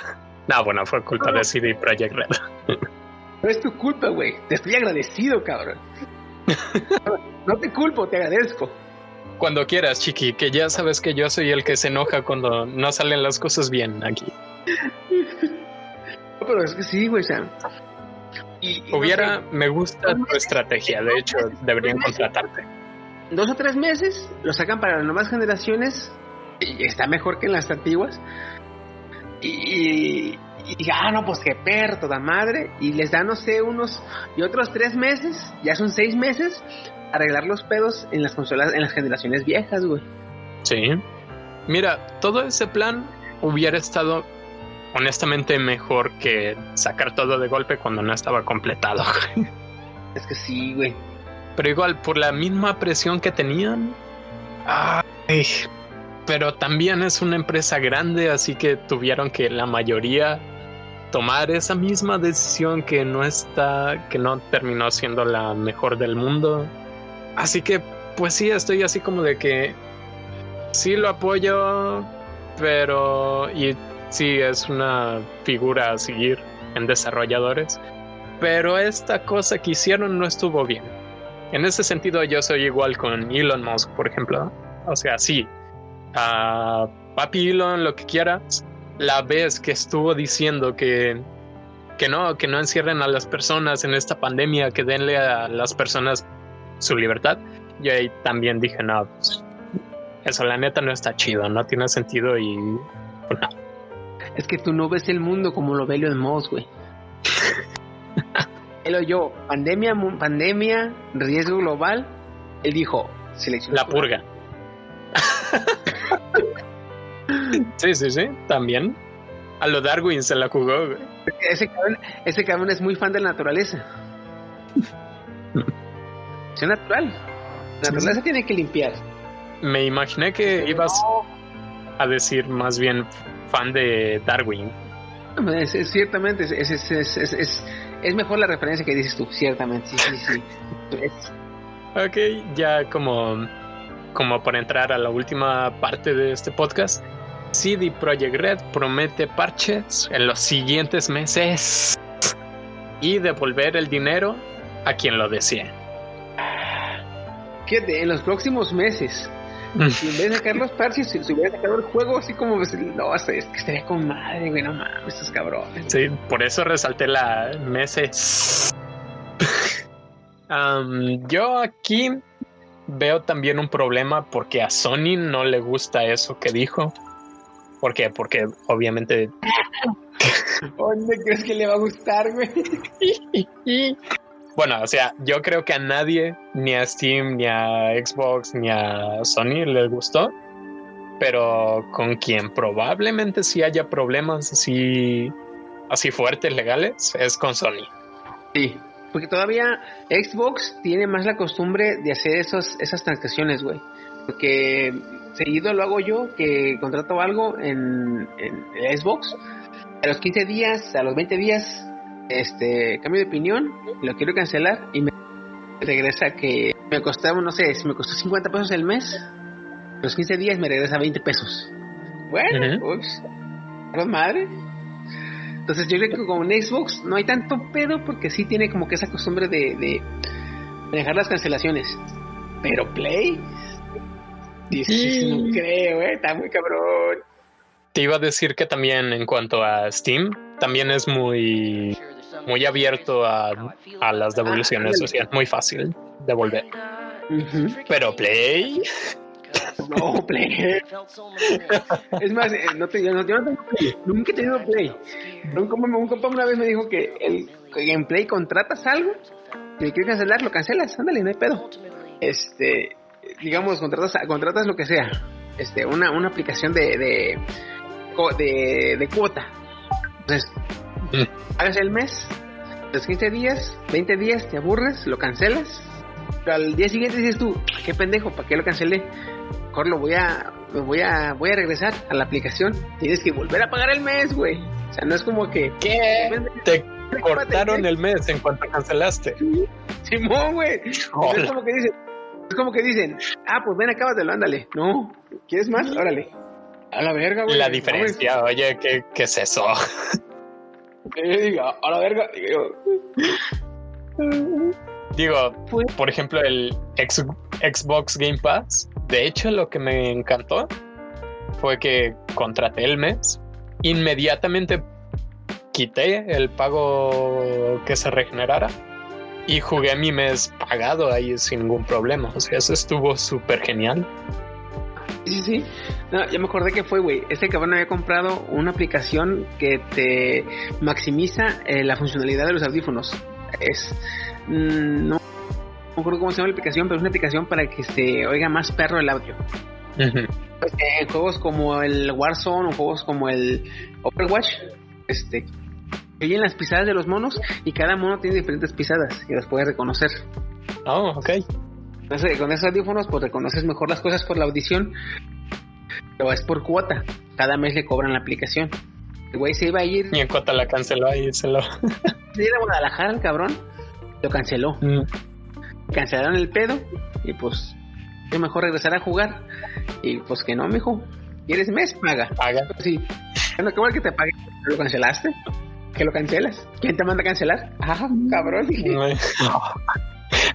No, bueno, fue culpa de CD Projekt Red. No es tu culpa, güey. Te estoy agradecido, cabrón. No te culpo, te agradezco. Cuando quieras, Chiqui, que ya sabes que yo soy el que se enoja cuando no salen las cosas bien aquí. No, pero es que sí, güey, o sea. y- y no Hubiera, sé, me gusta tu estrategia, de hecho, deberían contratarte. dos o tres meses, lo sacan para las nuevas generaciones y está mejor que en las antiguas. Y, y, ah, no, pues qué perro, toda madre. Y les dan, no sé, unos y otros tres meses, ya son seis meses, arreglar los pedos en las consolas, en las generaciones viejas, güey. Sí. Mira, todo ese plan hubiera estado honestamente mejor que sacar todo de golpe cuando no estaba completado. Es que sí, güey. Pero igual, por la misma presión que tenían. Ay, pero también es una empresa grande, así que tuvieron que la mayoría tomar esa misma decisión que no está, que no terminó siendo la mejor del mundo. Así que, pues sí, estoy así como de que sí lo apoyo, pero y sí es una figura a seguir en desarrolladores. Pero esta cosa que hicieron no estuvo bien. En ese sentido, yo soy igual con Elon Musk, por ejemplo. O sea, sí, a papi Elon, lo que quieras, la vez que estuvo diciendo que, que no, que no encierren a las personas en esta pandemia, que denle a las personas su libertad, yo ahí también dije, no, pues, eso la neta no está chido, no tiene sentido y pues, no. Es que tú no ves el mundo como lo ve Elon Musk, güey. Él oyó pandemia, pandemia, riesgo global. Él dijo, selección. la purga. sí, sí, sí, también. A lo Darwin se la jugó, güey. Ese cabrón, ese cabrón es muy fan de la naturaleza. Natural. La Sí, naturaleza tiene que limpiar. Me imaginé que ibas a decir más bien fan de Darwin. Es- es- ciertamente, es, es, es, es, es- es- es mejor la referencia que dices tú, ciertamente, sí, sí, sí. Es- Ok, ya como, como por entrar a la última parte de este podcast, CD Projekt Red promete parches en los siguientes meses y devolver el dinero a quien lo desee. Fíjate, en los próximos meses, si en vez de sacar los parches, si, hubiera sacado el juego así como, pues, no, es que estaría con madre, güey, no mames, estos cabrones. Sí, por eso resalté la meses. Am, yo aquí veo también un problema porque a Sony no le gusta eso que dijo. ¿Por qué? Porque obviamente ¿Dónde crees que le va a gustar, güey? Bueno, o sea, yo creo que a nadie, ni a Steam, ni a Xbox, ni a Sony les gustó. Pero con quien probablemente sí haya problemas así, así fuertes legales es con Sony. Sí, porque todavía Xbox tiene más la costumbre de hacer esos, esas transacciones, güey. Porque seguido lo hago yo, que contrato algo en, Xbox. A los 15 días, a los 20 días, este cambio de opinión, lo quiero cancelar y me regresa que me costaba, no sé, si me costó 50 pesos el mes, los 15 días me regresa 20 pesos. Bueno, ups, madre. Entonces yo creo que con Xbox no hay tanto pedo porque sí tiene como que esa costumbre de, de dejar las cancelaciones. Pero Play, sí, no creo, eh, está muy cabrón. te iba a decir que también en cuanto a Steam, también es muy, muy abierto a, a las devoluciones, o sea, muy fácil devolver. Ujú. Pero Play, No, Play. Es más, eh, no te, yo, no, yo no tengo Play. Nunca he tenido Play. Un compa, un compa una vez me dijo que, el, que en Play contratas algo y quieres cancelar, lo cancelas. Ándale, no hay pedo. Este, digamos, contratas, contratas lo que sea. Este, una, una aplicación de, de, de, de cuota. Entonces. Hagas el mes, los 15 días, 20 días, te aburres, lo cancelas. Pero al día siguiente dices tú, qué pendejo, ¿para qué lo cancelé? Mejor lo voy a, voy a, voy a regresar a la aplicación. Tienes que volver a pagar el mes, güey. O sea, no es como que ¿qué? Te cortaron el mes en cuanto cancelaste. Simón, güey. Es como que dicen, es como que dicen, ah, pues ven, acábatelo, ándale. No, ¿quieres más? Órale. A la verga, güey. La No, diferencia, oye, ¿qué, qué es eso? Yo digo, a la verga. Digo, Digo, por ejemplo, el Xbox Game Pass. De hecho, lo que me encantó fue que contraté el mes. Inmediatamente quité el pago que se regenerara y jugué mi mes pagado ahí sin ningún problema. O sea, eso estuvo súper genial. Sí, sí, sí. No, ya me acordé que fue, güey. Este cabrón había comprado una aplicación que te maximiza eh, la funcionalidad de los audífonos. Es. mm, no, no me acuerdo cómo se llama la aplicación, pero es una aplicación para que se oiga más perro el audio. Pues, eh, juegos como el Warzone o juegos como el Overwatch, este. Oyen las pisadas de los monos y cada mono tiene diferentes pisadas y las puedes reconocer. Oh, ok. Entonces, con esos audífonos, pues reconoces mejor las cosas por la audición. Pero es por cuota. Cada mes le cobran la aplicación. El güey se iba a ir, Y en cuanto la canceló ahí, se lo. se iba a Guadalajara, el cabrón. Lo canceló. Mm. Cancelaron el pedo. Y pues, es mejor regresar a jugar. Y pues que no, mijo. ¿Quieres mes? Paga. Paga. Sí. Bueno, qué bueno que te pague. ¿Lo cancelaste? ¿Que lo cancelas? ¿Quién te manda a cancelar? Ah, cabrón.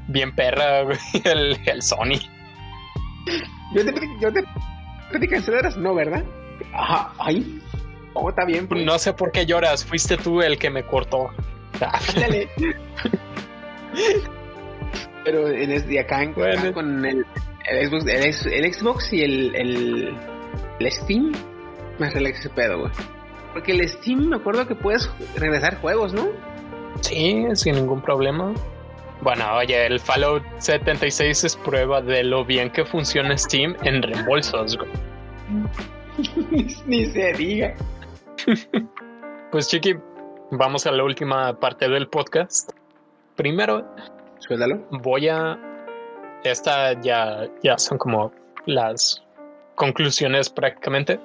Bien perra, güey, el, el Sony. Yo te yo te pedí cancelaras, no, ¿verdad? Ajá, ay. Oh, está bien, pues. No sé por qué lloras, fuiste tú el que me cortó. Ándale. Pero en es, de acá, en, Bueno. acá con el, el Xbox, el, Xbox y el, el, el Steam, me relaxa ese pedo, güey. Porque el Steam, me acuerdo que puedes regresar juegos, ¿no? Sí, sin ningún problema. Bueno, oye, el Fallout 76 es prueba de lo bien que funciona Steam en reembolsos. güey. Ni se diga. Pues Chiqui, vamos a la última parte del podcast. Primero, Suéltalo. voy a... Esta ya, ya son como las conclusiones prácticamente.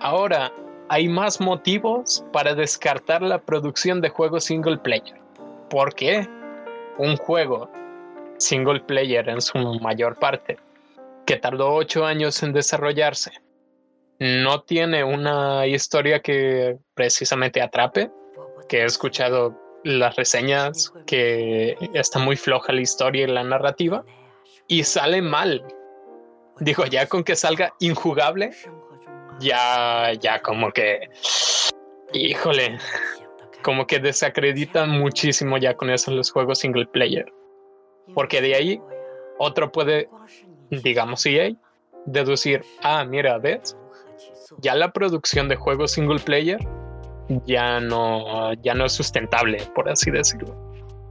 Ahora, hay más motivos para descartar la producción de juegos single player. ¿Por qué? Un juego single player en su mayor parte, que tardó ocho años en desarrollarse, no tiene una historia que precisamente atrape, que he escuchado las reseñas que está muy floja la historia y la narrativa y sale mal. Digo, ya con que salga injugable, ya, ya como que, híjole, como que desacreditan muchísimo ya con eso los juegos single player. Porque de ahí otro puede, digamos EA, deducir, ah, mira, ¿ves? Ya la producción de juegos single player ya no, ya no es sustentable, por así decirlo.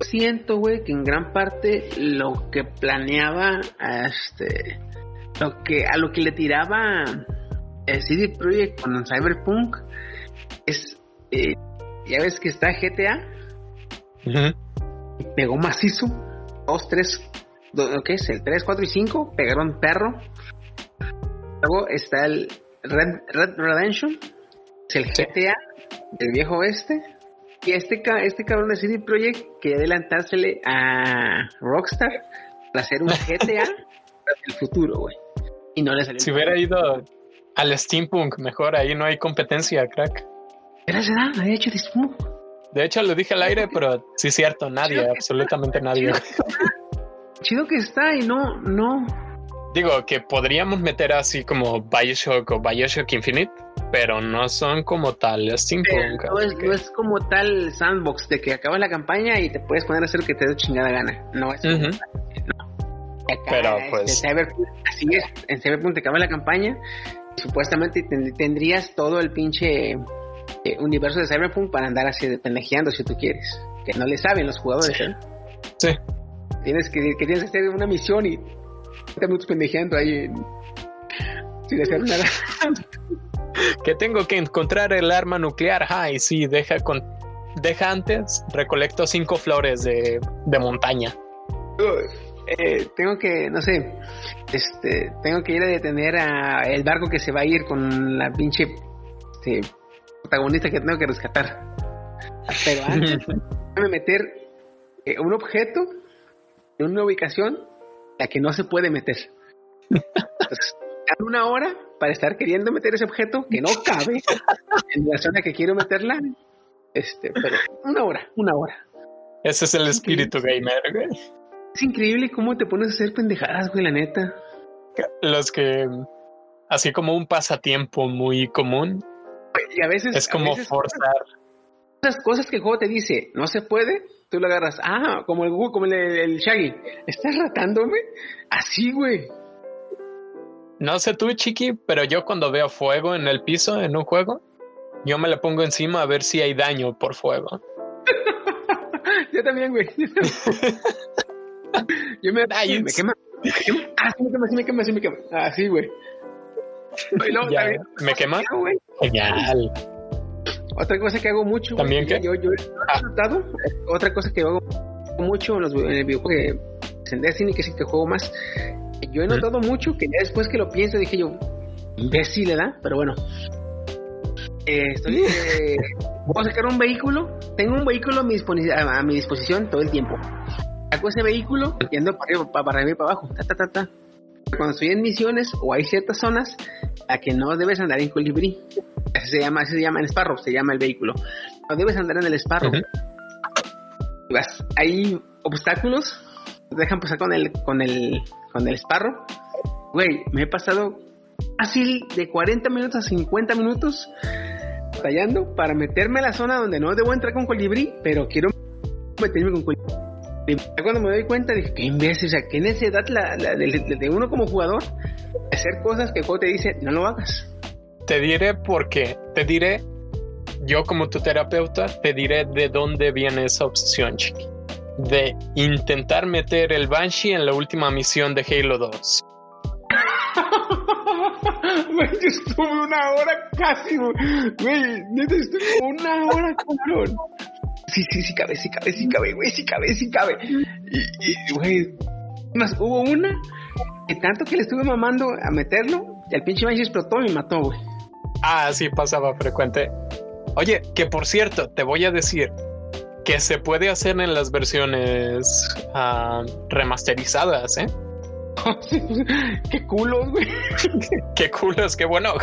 Siento, güey, que en gran parte lo que planeaba, este, lo que, a lo que le tiraba el CD Projekt con Cyberpunk es, eh, ya ves que está GTA, Ujú. pegó macizo, 2, 3, ¿qué es? El 3, 4 y 5, pegaron perro. Luego está el Red, Red Redemption, es el Sí. GTA del viejo oeste. Y este, este cabrón de CD Projekt quería adelantársele a Rockstar para hacer un GTA del futuro, güey. Y no le salió. Si hubiera ido al steampunk, mejor ahí no hay competencia, crack. Pero se da, de hecho. De hecho, lo dije al aire, pero sí es cierto, nadie, absolutamente nadie. Chido que está y no, no. digo que podríamos meter así como Bioshock o Bioshock Infinite, pero no son como tal steampunk. No es, no es como tal sandbox de que acabas la campaña y te puedes poner a hacer lo que te dé chingada gana. No es tal, no. Acá, Pero, este, pues- Cyberpunk, así es, en Cyberpunk te acaba la campaña supuestamente ten- tendrías todo el pinche eh, universo de Cyberpunk para andar así de pendejeando si tú quieres. Que no le saben los jugadores, Sí. ¿eh? Sí. Tienes que, que tienes que hacer una misión y te minutos pendejeando ahí en- sin hacer nada. Que tengo que encontrar el arma nuclear. Ay, sí, deja con deja antes, recolecto cinco flores de, de montaña. Eh, tengo que, no sé, este, tengo que ir a detener a el barco que se va a ir con la pinche este, protagonista que tengo que rescatar. Pero antes, déjame meter eh, un objeto en una ubicación la que no se puede meter. Entonces, una hora para estar queriendo meter ese objeto que no cabe en la zona que quiero meterla. Este, pero una hora, una hora. Ese es el espíritu gamer, güey. Es increíble cómo te pones a hacer pendejadas, güey, la neta. Los que así como un pasatiempo muy común Y a veces. es como veces forzar. Esas cosas que el juego te dice, no se puede, tú lo agarras. Ah, como el, como el, el Shaggy. ¿Estás ratándome? Así, güey. No sé tú, chiqui, pero yo cuando veo fuego en el piso en un juego, yo me le pongo encima a ver si hay daño por fuego. Yo también, güey. Yo me, Ay, me quema. Me quema. Ah, sí me quema, sí me quema, sí me quema. Así, güey. Y luego Ya, también, ¿Me quema? ah, güey, Genial. Otra cosa que hago mucho. ¿También qué? Yo, yo, yo Ah. he notado. Otra cosa que hago mucho en, los, en el videojuego que en Destiny, que sí que juego más. Yo he notado mucho que ya después que lo pienso dije yo, imbécil, ¿verdad? Pero bueno. Eh, estoy, eh, voy a sacar un vehículo. Tengo un vehículo a mi, a, mi disposición todo el tiempo. Saco ese vehículo y ando para arriba, para arriba y para abajo. Ta, ta, ta, ta. Cuando estoy en misiones o hay ciertas zonas a que no debes andar en colibrí. Así se llama, así se llama en Sparrow, se llama el vehículo. No debes andar en el Sparrow. Y vas, hay obstáculos, te dejan pasar con el, con el, con el Sparrow. Güey, me he pasado fácil de 40 minutos a 50 minutos batallando para meterme a la zona donde no debo entrar con colibrí, pero quiero meterme con colibrí. Cuando me doy cuenta dije, qué imbécil, o sea, qué necesidad la, la- de, de- de uno como jugador hacer cosas que el juego te dice, no lo hagas. Te diré por qué. Te diré, yo como tu terapeuta, te diré de dónde viene esa obsesión, chiqui. De intentar meter el Banshee en la última misión de Halo 2. Güey, yo estuve una hora casi, güey. Güey, neta, estuve una hora, cabrón. Sí, sí, sí cabe, sí cabe, sí cabe, güey, sí cabe, sí cabe. Y, güey, más hubo una que tanto que le estuve mamando a meterlo, y el pinche Banshee explotó y me mató, güey. Ah, sí, pasaba frecuente. Oye, que por cierto, te voy a decir que se puede hacer en las versiones ah, remasterizadas, ¿eh? Qué culos, güey. Qué culos, qué bueno.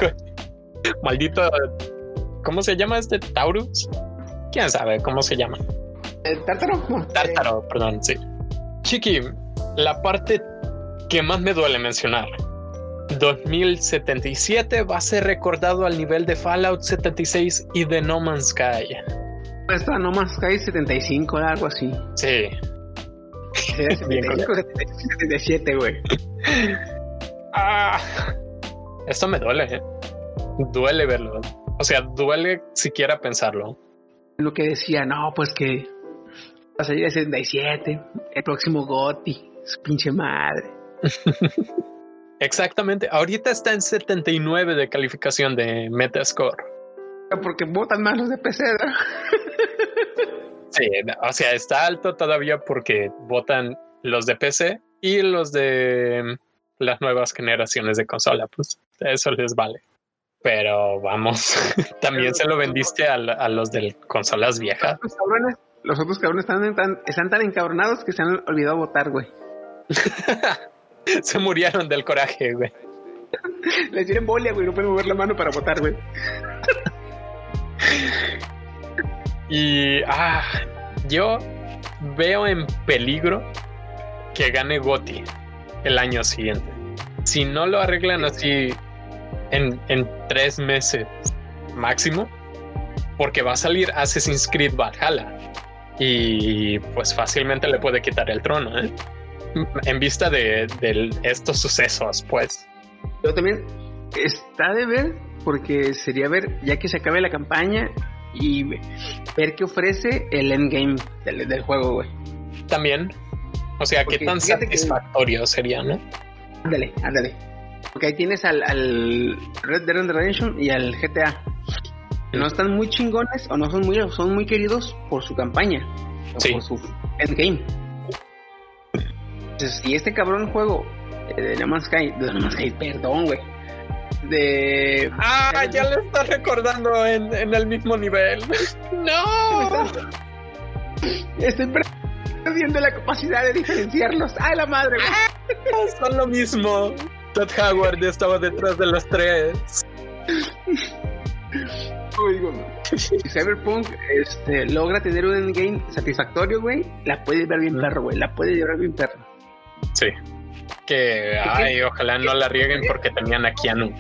Maldito. ¿Cómo se llama este Taurus? ¿Quién sabe cómo se llama? ¿El tártaro? No, Tártaro, perdón, sí. Chiqui, la parte que más me duele mencionar. 2077 va a ser recordado al nivel de Fallout 76 y de No Man's Sky. eh, Esto no más cae 75, algo así. Sí, 75, 77, güey. Ah, esto me duele, ¿eh? Duele verlo. O sea, duele siquiera pensarlo. Lo que decía, no, pues que va a salir el 77, el próximo Gotti, su pinche madre. Exactamente. Ahorita está en 79 de calificación de Metascore. Porque votan más los de PC, ¿verdad? Sí, o sea, está alto todavía porque votan los de PC y los de las nuevas generaciones de consola. Pues eso les vale. Pero vamos, también se lo vendiste a, a los de consolas viejas. Los cabrones, los otros cabrones están tan, están tan encabronados que se han olvidado votar, güey. se murieron del coraje, güey. Les dio embolia, güey, no pueden mover la mano para votar, güey. Y ah, yo veo en peligro que gane Gotti el año siguiente. si no lo arreglan así en, en tres meses máximo, porque va a salir Assassin's Creed Valhalla y pues fácilmente le puede quitar el trono, ¿eh? En vista de, de estos sucesos, pues. Pero también está de ver, porque sería ver, ya que se acabe la campaña y ver qué ofrece el endgame del, del juego, güey. También. O sea, qué Porque tan fíjate que- satisfactorio sería, ¿no? Ándale, ándale. Porque ahí tienes al, al Red Dead Redemption y al GTA. Que no están muy chingones o no son muy, son muy queridos por su campaña. o Sí. Por su endgame. Entonces, si este cabrón juego eh, de No Man's Sky, de No Man's Sky, perdón, güey. De. Ah, ya lo estás recordando en, en el mismo nivel. no. Estoy perdiendo la capacidad de diferenciarlos. ¡Ay, la madre, güey! Son lo mismo. Todd Howard estaba detrás de los tres. Uy, Cyberpunk este, logra tener un endgame satisfactorio, güey, la puede ver bien perro, güey. La puede llevar bien perro. Sí. Que, ay, ojalá no la rieguen porque tenían a Keanu.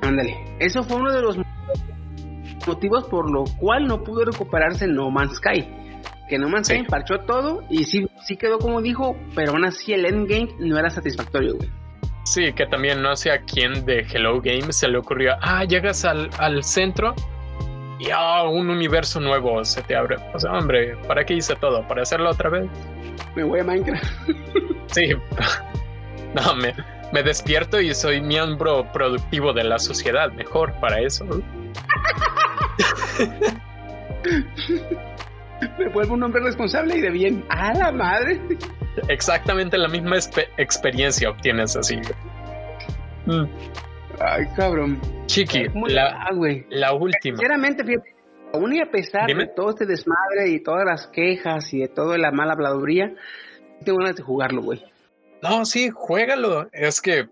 Ándale. Eso fue uno de los motivos por lo cual no pudo recuperarse No Man's Sky. Que No Man's Sí. Sky parchó todo y sí, sí quedó como dijo, pero aún así el endgame no era satisfactorio, güey. Sí, que también no sé a quién de Hello Games se le ocurrió, ah, llegas al, al centro y ah, un universo nuevo se te abre. O sea, hombre, ¿para qué hice todo? ¿Para hacerlo otra vez? Me voy a Minecraft. Sí. No, me, me despierto y soy miembro productivo de la sociedad. Mejor para eso. Me vuelvo un hombre responsable y de bien. ¡A la madre! Exactamente la misma experiencia obtienes así. Mm, Ay, cabrón. Chiqui, ¿Cómo la, ah, la última. Sinceramente, fíjate, aún y a pesar Dime. de todo este desmadre y todas las quejas y de toda la mala habladuría, tengo ganas de jugarlo, güey. No, sí, juégalo. Es que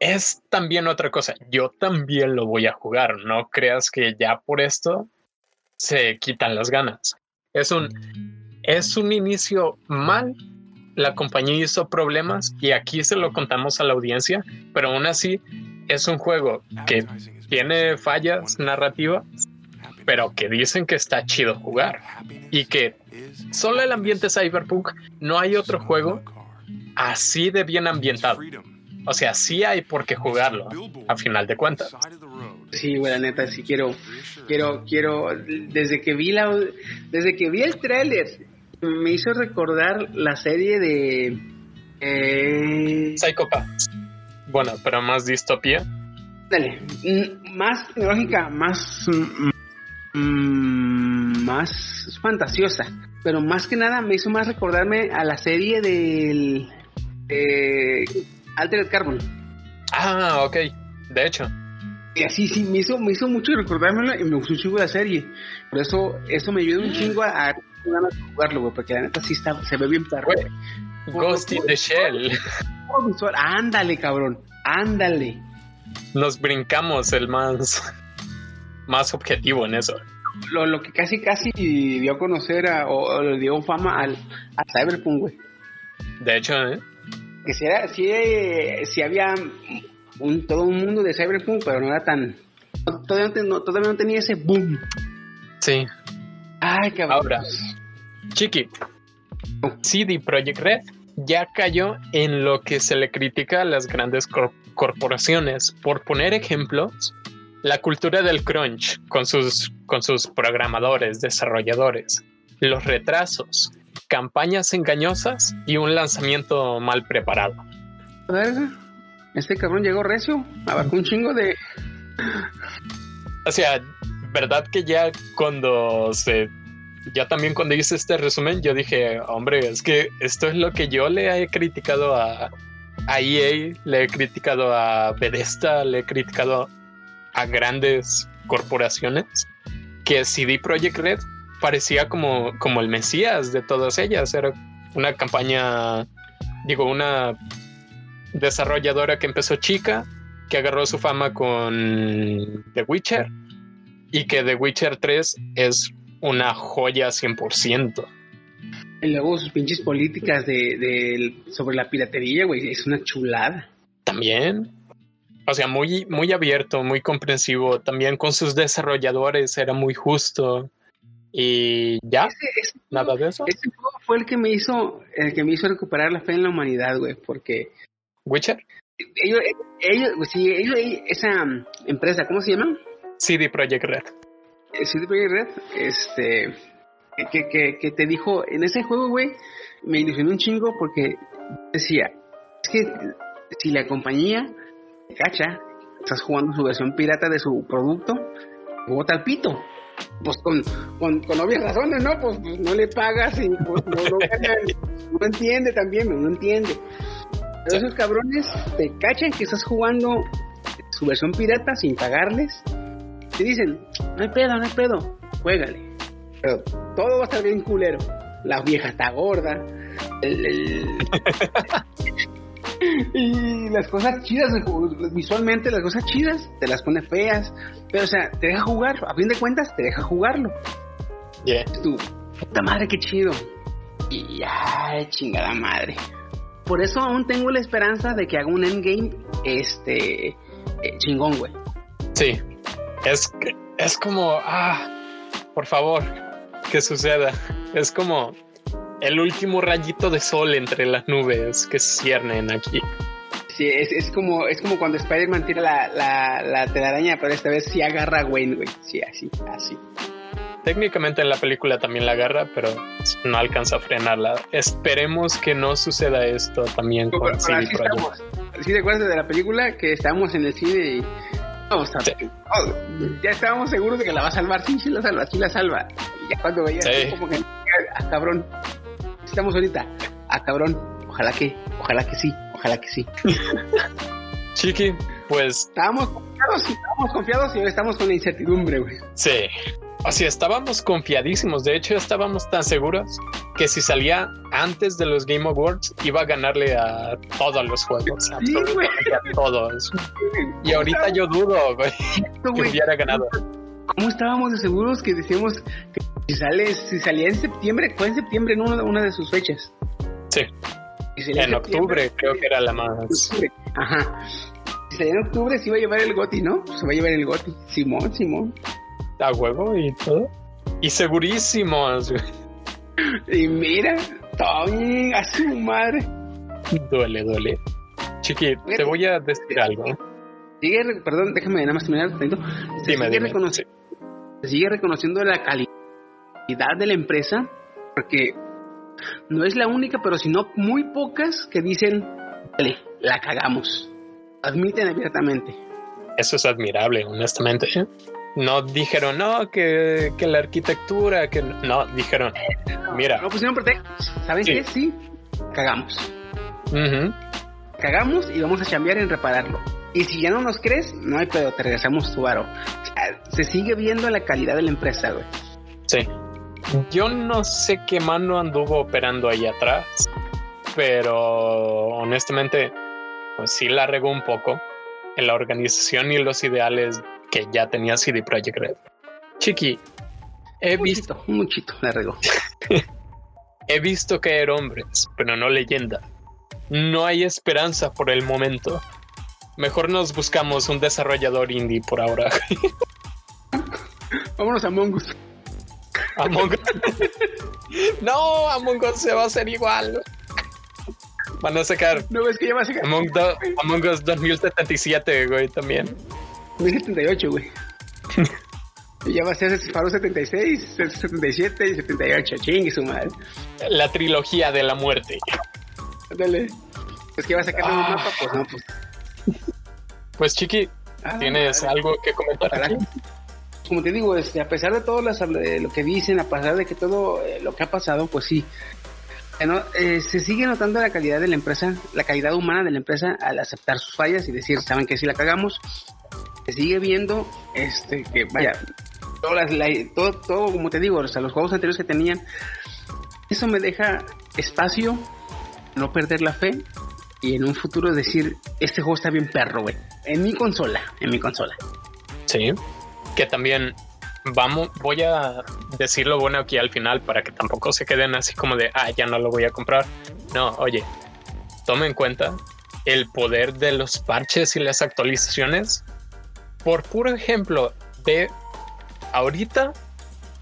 es también otra cosa. Yo también lo voy a jugar. No creas que ya por esto se quitan las ganas. Es un, es un inicio mal. La compañía hizo problemas y aquí se lo contamos a la audiencia, pero aún así es un juego que tiene fallas narrativas, pero que dicen que está chido jugar y que solo el ambiente cyberpunk no hay otro juego así de bien ambientado. O sea, sí hay por qué jugarlo, a final de cuentas. Sí, güey, la neta, sí quiero, quiero, quiero, desde que vi la, desde que vi el tráiler, me hizo recordar la serie de, eh, Psychopaths. Bueno, pero más distopía. dale, más tecnológica, más, mm, mm, más fantasiosa, pero más que nada me hizo más recordarme a la serie del, de Altered Carbon. Ah, ok. De hecho, Y así, sí, me hizo, me hizo mucho recordármelo y me gustó un chingo la serie. Por eso, eso me ayudó un chingo a, a jugarlo, güey, porque la neta sí está, se ve bien perro. Ghost in the Shell. Visual. Ándale, cabrón, ándale. Nos brincamos el más, más objetivo en eso. Lo, lo que casi, casi dio a conocer a- o, o le dio fama al, a Cyberpunk, güey. De hecho, ¿eh? Que si, era, si, eh, si había un, todo un mundo de Cyberpunk, pero no era tan... todavía, no, no- todavía no tenía ese boom. sí. Ay, cabrón. Ahora, Chiqui, CD Projekt Red ya cayó en lo que se le critica a las grandes cor- corporaciones. Por poner ejemplos, la cultura del crunch con sus, con sus programadores, desarrolladores, los retrasos, campañas engañosas y un lanzamiento mal preparado. Verga, Este cabrón llegó recio, abarcó un chingo de... O sea, verdad que ya cuando se. Ya también cuando hice este resumen, yo dije, hombre, es que esto es lo que yo le he criticado a, a EA, le he criticado a Bethesda, le he criticado a grandes corporaciones, que CD Projekt Red parecía como, como el mesías de todas ellas. Era una campaña, digo, una desarrolladora que empezó chica, que agarró su fama con The Witcher y que The Witcher 3 es una joya 100%. Y luego sus pinches políticas de, de- sobre la piratería, güey, es una chulada. también. O sea, muy, muy abierto, muy comprensivo. También con sus desarrolladores era muy justo. Y ya, Ese, ese nada de eso. ese juego fue el que me hizo, el que me hizo recuperar la fe en la humanidad, güey, porque Witcher, ellos, ellos, pues sí, ellos, esa um, empresa, ¿cómo se llama? CD Projekt Red. Eh, CD Projekt Red, este, que, que, que te dijo, en ese juego, güey, me ilusionó un chingo porque decía, es que si la compañía cacha, estás jugando su versión pirata de su producto, bota al pito. Pues con, con, con obvias razones, ¿no? Pues, pues no le pagas y pues no, no no entiende también, no entiende. Pero esos cabrones te cachan que estás jugando su versión pirata sin pagarles. Te dicen, no hay pedo, no hay pedo, juégale. Pero todo va a estar bien culero. La vieja está gorda. el- el- y las cosas chidas, visualmente las cosas chidas, te las pone feas. Pero, o sea, te deja jugar. A fin de cuentas, te deja jugarlo. Yeah. Tu puta madre, qué chido. Y ay, chingada madre. Por eso aún tengo la esperanza de que haga un endgame este eh, chingón, güey. Sí, es, es como, ah, por favor, que suceda. Es como el último rayito de sol entre las nubes que se ciernen aquí. Sí, es, es como es como cuando Spider-Man tira la, la, la telaraña, pero esta vez sí agarra a Wayne, güey. Sí, así, así. Técnicamente en la película también la agarra, pero no alcanza a frenarla. Esperemos que no suceda esto también Pero, con CD estamos. ¿Sí te acuerdas de la película que estábamos en el cine y Sí. oh, ya estábamos seguros de que la va a salvar? Sí, sí la salva, sí la salva. Y ya cuando veía Sí. como que, ah, cabrón, estamos ahorita, ah, cabrón, ojalá que, ojalá que sí, ojalá que sí. Chiqui, pues Estábamos confiados, sí, estábamos confiados y estamos con la incertidumbre, güey. sí. Sea, estábamos confiadísimos. De hecho, estábamos tan seguros que si salía antes de los Game Awards, iba a ganarle a todos los juegos. Absolutamente a todos. Y ahorita yo dudo, güey, que hubiera ganado. ¿Cómo estábamos de seguros que decíamos que si sale, si salía en septiembre, fue en septiembre en una, una de sus fechas? Sí, Si en octubre creo que era la más. Ajá. Si salía en octubre se iba a llevar el Goti, ¿no? Se va a llevar el Goti. Simón, Simón. A huevo y todo. Y segurísimos. Y mira, Tony, a su madre. Duele, duele. Chiqui, te voy a decir algo. Sigue, perdón, déjame nada más terminar. Se, Dime, sigue dime. reconoci- se sigue reconociendo la calidad de la empresa, porque no es la única, pero sino muy pocas que dicen, "Dale, la cagamos. Admiten abiertamente. Eso es admirable, honestamente. No dijeron, no, que, que la arquitectura, que no, dijeron, mira, No pusieron pretextos. ¿Saben Sí. qué? Sí, cagamos. cagamos y vamos a cambiar en repararlo. Y si ya no nos crees, no hay pedo, te regresamos tu varo. O sea, se sigue viendo la calidad de la empresa, güey. sí. Yo no sé qué mano anduvo operando ahí atrás, pero honestamente, pues sí la regó un poco en la organización y los ideales que ya tenía CD Projekt Red. Chiqui, he Un visto, muchito, un muchito, la regó. he visto caer hombres, pero no leyenda. No hay esperanza por el momento. Mejor nos buscamos un desarrollador indie por ahora. Vámonos a. Among Us. no, Among Us se va a hacer igual. Van a sacar ¿No ves que ya va a ser Among, Do- Among Us 2077, güey, también. 1078, güey? Y ya va a ser Faro 76, 77 y 78. Chingue su madre. La trilogía de la muerte. Dale. Es que va a sacar un Ah. mapa, pues no, pues. Pues, Chiqui, Ah, ¿tienes algo que comentar? Aquí? Como te digo, este, a pesar de todo las, eh, lo que dicen, a pesar de que todo eh, lo que ha pasado, pues sí. No, eh, se sigue notando la calidad de la empresa, la calidad humana de la empresa al aceptar sus fallas y decir, saben que si la cagamos. Se sigue viendo este que, vaya, todas la- todo, todo, como te digo, los juegos anteriores que tenían, eso me deja espacio, no perder la fe y en un futuro decir, este juego está bien perro, güey. En mi consola, en mi consola. Sí. Que también vamos, voy a decir lo bueno aquí al final para que tampoco se queden así como de, ah, ya no lo voy a comprar. No, oye, tome en cuenta el poder de los parches y las actualizaciones. Por puro ejemplo, de ahorita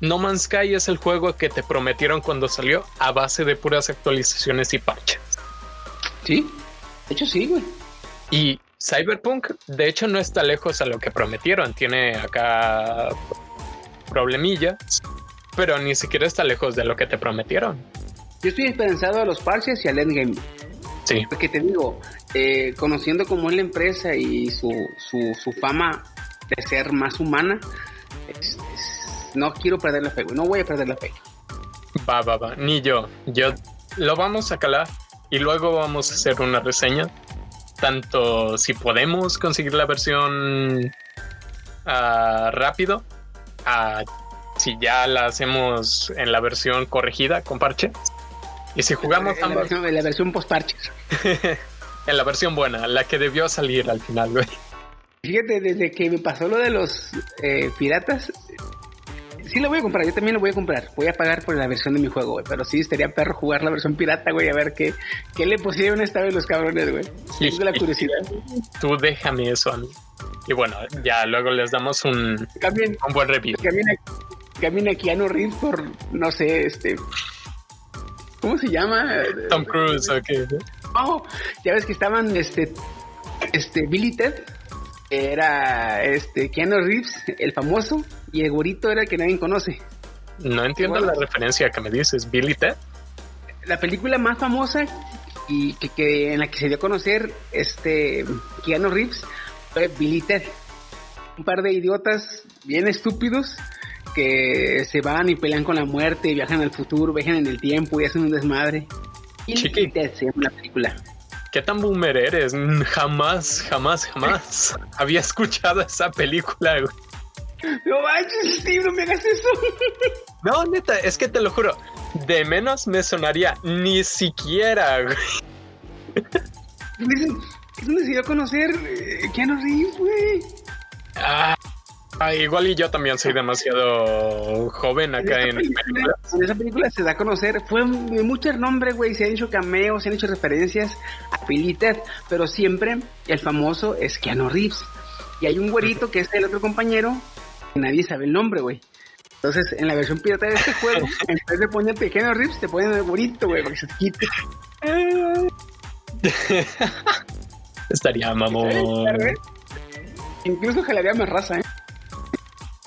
No Man's Sky es el juego que te prometieron cuando salió a base de puras actualizaciones y parches. Sí, de hecho sí, güey. Y Cyberpunk, de hecho, no está lejos a lo que prometieron. Tiene acá problemillas, pero ni siquiera está lejos de lo que te prometieron. Yo estoy esperanzado a los parches y al endgame. Sí. Porque te digo, eh, conociendo cómo es la empresa y su, su, su fama de ser más humana, es- es- no quiero perder la fe. No voy a perder la fe. Va, va, va. Ni yo. Yo lo vamos a calar y luego vamos a hacer una reseña. Tanto si podemos conseguir la versión ah, rápido, a si ya la hacemos en la versión corregida con parche. Y si jugamos en la ambas versión, en la versión post parches. en la versión buena, la que debió salir al final, güey. Fíjate, desde que me pasó lo de los eh, piratas, sí lo voy a comprar, yo también lo voy a comprar. Voy a pagar por la versión de mi juego, güey. Pero sí estaría perro jugar la versión pirata, güey, a ver qué, qué le pusieron esta vez los cabrones, güey. Sí, Tengo la curiosidad. Tú déjame eso a mí. Y bueno, ya luego les damos un, Cambien, un buen review. camina, camina Keanu Reeves por, no sé, este... ¿Cómo se llama? Tom Cruise, ok. Oh, ya ves que estaban, este, este, Billy Ted, era, este, Keanu Reeves, el famoso, y el gorito era el que nadie conoce. No entiendo Bueno. la referencia que me dices. Billy Ted. La película más famosa y que, que en la que se dio a conocer, este, Keanu Reeves, fue Billy Ted. Un par de idiotas bien estúpidos que se van y pelean con la muerte, viajan al futuro, viajan en el tiempo y hacen un desmadre. Billy. Ted se llama la película. ¿Qué tan boomer eres? Jamás, jamás, jamás había escuchado esa película. güey. No manches, Steve, no me hagas eso. No, neta, es que te lo juro. De menos me sonaría ni siquiera. güey. Dicen, se dio a conocer eh, Keanu Reeves, güey. Ah, ah, igual y yo también soy demasiado joven acá en películas. en esa película se da a conocer, fue mucho nombre, güey, se han hecho cameos, se han hecho referencias a Billy Ted, pero siempre el famoso es Keanu Reeves. Y hay un güerito que es el otro compañero, nadie sabe el nombre, güey. Entonces, en la versión pirata de este juego, en vez de ponerte Keanu Reeves, te ponen el güerito, güey, para que se te quite. Estaría mamón. Incluso jalaría más raza, ¿eh?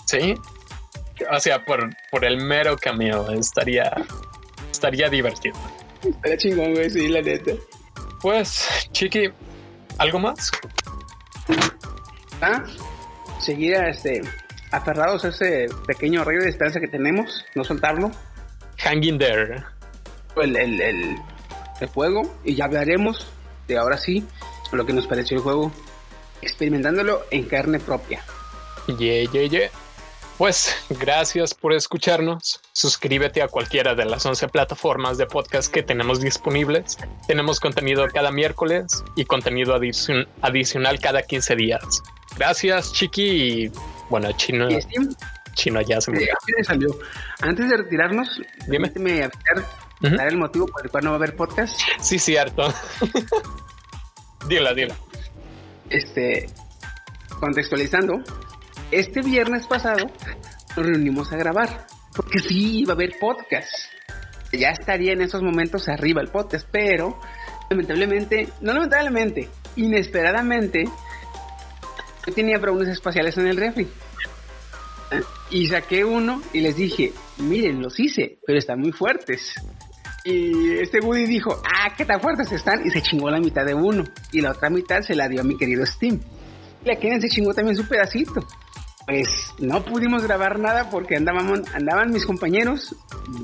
Sí. O sea, por, por el mero cameo estaría, estaría divertido. Estaría chingón, güey, sí, la neta. Pues, Chiqui, ¿algo más? ¿Ah? Este, aferrados a ese pequeño rayo de esperanza que tenemos, no soltarlo. Hanging there. el, el, el, el juego y ya hablaremos de ahora sí lo que nos pareció el juego, experimentándolo en carne propia. Yeah, yeah, yeah. Pues gracias por escucharnos. Suscríbete a cualquiera de las 11 plataformas de podcast que tenemos disponibles. Tenemos contenido cada miércoles y contenido adicion- adicional cada 15 días. Gracias, Chiqui. Y bueno, Chino, Steam, Chino ya se me salió. Antes de retirarnos, Dime. permíteme avisar, Ujú. dar el motivo por el cual no va a haber podcast. Sí, cierto. dila, dila. Este, contextualizando, este viernes pasado nos reunimos a grabar, porque sí iba a haber podcast. Ya estaría en esos momentos arriba el podcast, pero lamentablemente, no lamentablemente, inesperadamente, yo tenía brownies espaciales en el refri. Y saqué uno y les dije, miren, los hice, pero están muy fuertes. Y este Woody dijo, ah, qué tan fuertes están. Y se chingó la mitad de uno. Y la otra mitad se la dio a mi querido Steam. Y Kenen se chingó también su pedacito. Pues no pudimos grabar nada porque andaban, andaban mis compañeros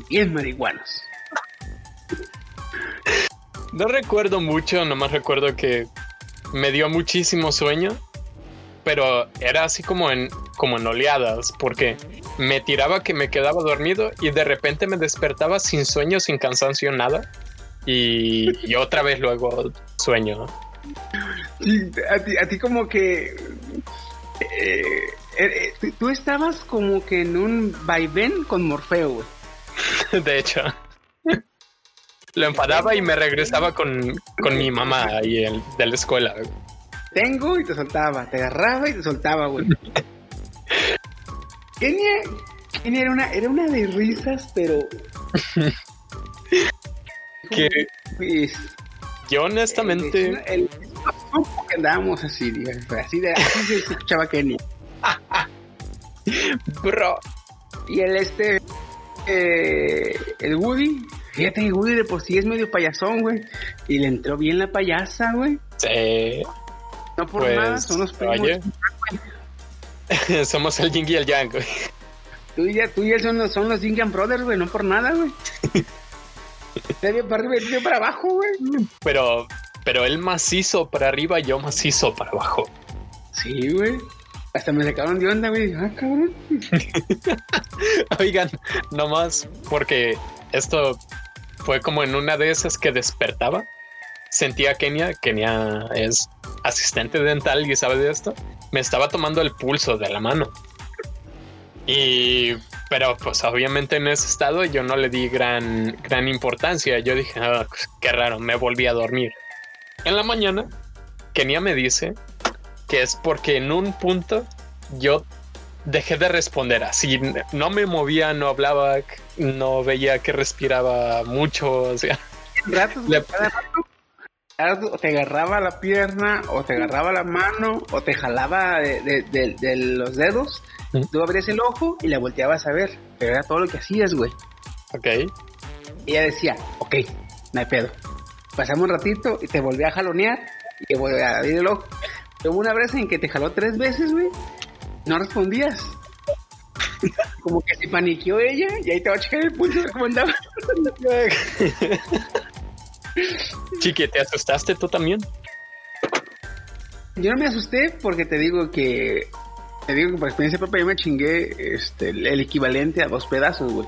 bien marihuanos. No recuerdo mucho, nomás recuerdo que me dio muchísimo sueño, pero era así como en, como en oleadas, porque me tiraba que me quedaba dormido y de repente me despertaba sin sueño, sin cansancio, nada. Y, y otra vez luego sueño. Sí, a, ti, a ti como que... eh, eh, tú- tú estabas como que en un vaivén con Morfeo, güey. De hecho, lo enfadaba y me regresaba con, con mi mamá ahí el- de la escuela. Tengo y te soltaba, te agarraba y te soltaba, güey. Kenia, Kenia era una, era una de risas, pero. Que Pues, yo honestamente... El, el, el- que andábamos así, así, de, así se escuchaba Kenia. Bro, Y el este, eh, el Woody, fíjate que Woody de por sí es medio payasón, güey. Y le entró bien la payasa, güey. sí, No por Pues, nada, son los primos. oye. somos el yin y el yang. güey. Tú y, ya- tú y él son los, son los Indian Brothers, güey, no por nada, güey. Para arriba y yo para abajo, güey. Pero, pero él macizo para arriba, yo macizo para abajo. Sí, güey. Hasta me sacaron de onda, güey. Ah, cabrón. Oigan, nomás porque esto fue como en una de esas que despertaba. Sentía a Kenia, Kenia es asistente dental y sabe de esto. Me estaba tomando el pulso de la mano. Y, pero pues obviamente en ese estado yo no le di gran, gran importancia. Yo dije, "Ah, qué raro, me volví a dormir. En la mañana, Kenia me dice que es porque en un punto yo dejé de responder así. No me movía, no hablaba, no veía que respiraba mucho. O sea, Ratos, Le- rato, cada rato o te agarraba la pierna, o te agarraba la mano, o te jalaba de, de- de- de los dedos. Tú abrías el ojo y la volteabas a ver. Pero era todo lo que hacías, güey. ok. Y ella decía, ok, no hay pedo. Pasamos un ratito y te volví a jalonear y te volví a abrir el ojo. Hubo una vez en que te jaló tres veces, güey. No respondías. Como que se paniqueó ella y ahí te va a checar el pulso de cómo andaba. Chiqui, ¿te asustaste tú también? Yo no me asusté porque te digo que te digo que por experiencia propia yo me chingué este el, equivalente a dos pedazos, güey.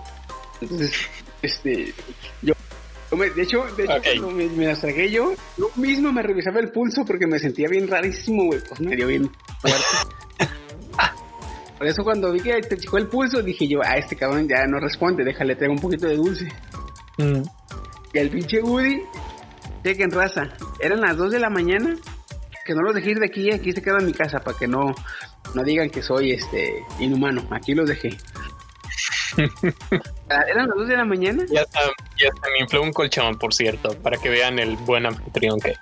Entonces, este yo, yo me- de hecho, de hecho cuando me, me las tragué yo, yo mismo me revisaba el pulso porque me sentía bien rarísimo, güey, pues me dio bien fuerte. Por eso cuando vi que te chicó el pulso dije yo, ah, este cabrón ya no responde, déjale traigo un poquito de dulce. Mm. Y el pinche Woody, chequen raza, eran las 2 de la mañana, que no los dejé ir de aquí, aquí se quedan en mi casa para que no, no digan que soy este inhumano, aquí los dejé. Ah, eran las 2 de la mañana, Ya está, ya está, me infló un colchón, por cierto, para que vean el buen anfitrión que.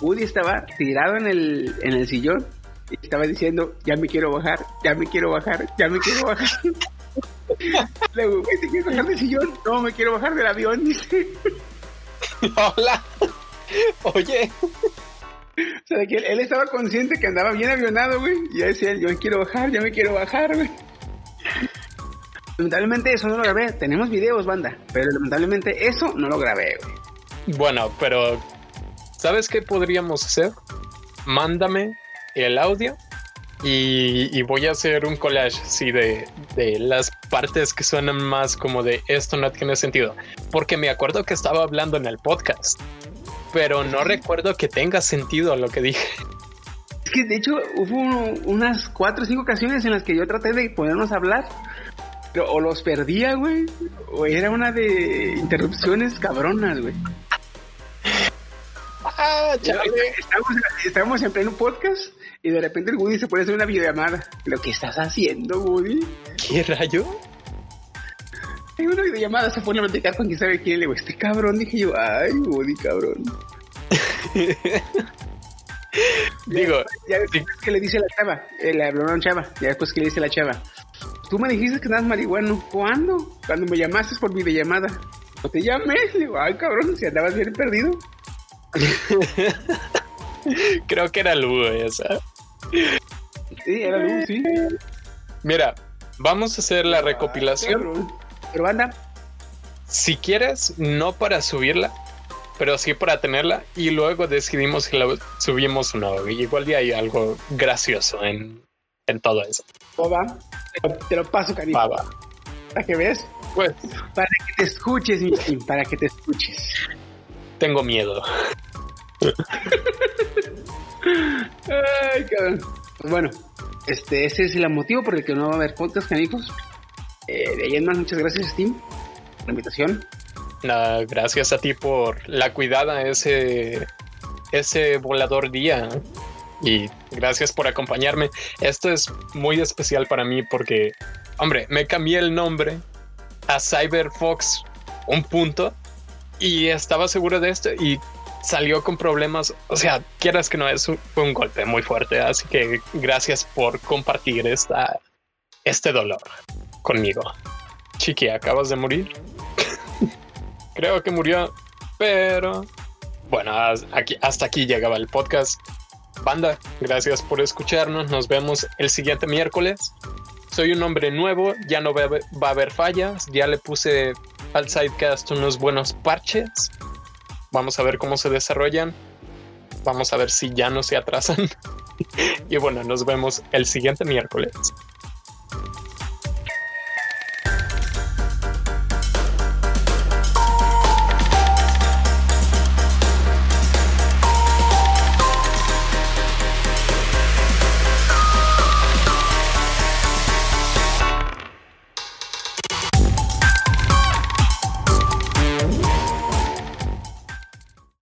Woody estaba tirado en el, en el sillón y estaba diciendo, ya me quiero bajar, ya me quiero bajar, ya me quiero bajar. Luego, güey, ¿te quieres bajar del sillón? No, me quiero bajar del avión, dice. Hola. Oye, O sea, de que él, él estaba consciente que andaba bien avionado, güey. Y ya decía, yo me quiero bajar, ya me quiero bajar, güey. Lamentablemente eso no lo grabé. Tenemos videos, banda. Pero lamentablemente eso no lo grabé, güey. bueno, pero ¿sabes qué podríamos hacer? Mándame el audio y, y voy a hacer un collage así de, de las partes que suenan más como de esto no tiene sentido. Porque me acuerdo que estaba hablando en el podcast, pero no recuerdo que tenga sentido lo que dije. Es que de hecho hubo unas cuatro o cinco ocasiones en las que yo traté de ponernos a hablar. Pero o los perdía, güey. O era una de interrupciones cabronas, güey. Ah, Estábamos, estábamos en pleno podcast y de repente el Woody se pone a hacer una videollamada. ¿Lo que estás haciendo, Woody? ¿Qué rayo? En una videollamada se pone a platicar con quién sabe quién. Le digo, este cabrón, dije yo, ay, Woody, cabrón. Digo, Ya después que le dice la chava, eh, le habló a una chava, ya después que le dice la chava, tú me dijiste que andabas marihuano, ¿cuándo? Cuando me llamaste por videollamada. No te llamé, le digo, ay, cabrón, si andabas bien perdido. creo que era Lugo esa. Sí, era luz, sí. Mira, vamos a hacer la recopilación. Cabrón. Pero anda, Si quieres, no para subirla, pero sí para tenerla y luego decidimos si la subimos o no. Igual ya hay algo gracioso en, en todo eso. va, te lo, paso, cariño, va. para que veas, Pues para que te escuches, mi Kim, para que te escuches. tengo miedo. Ay, cabrón. Bueno, este, ese es el motivo por el que no va a haber podcast, canijos. Eh, de ahí más, muchas gracias, Steam, por la invitación. Gracias a ti por la cuidada ese, ese volador día. Y gracias por acompañarme. Esto es muy especial para mí porque, hombre, me cambié el nombre a CyberFox un punto y estaba seguro de esto y salió con problemas. O sea, quieras que no, es fue un golpe muy fuerte. Así que gracias por compartir esta, este dolor conmigo. Chiqui, acabas de morir. Creo que murió, pero bueno, aquí, hasta aquí llegaba el podcast. Banda, gracias por escucharnos. Nos vemos el siguiente miércoles. Soy un hombre nuevo, ya no va a haber fallas. Ya le puse al sidecast unos buenos parches. Vamos a ver cómo se desarrollan. Vamos a ver si ya no se atrasan. y bueno, nos vemos el siguiente miércoles.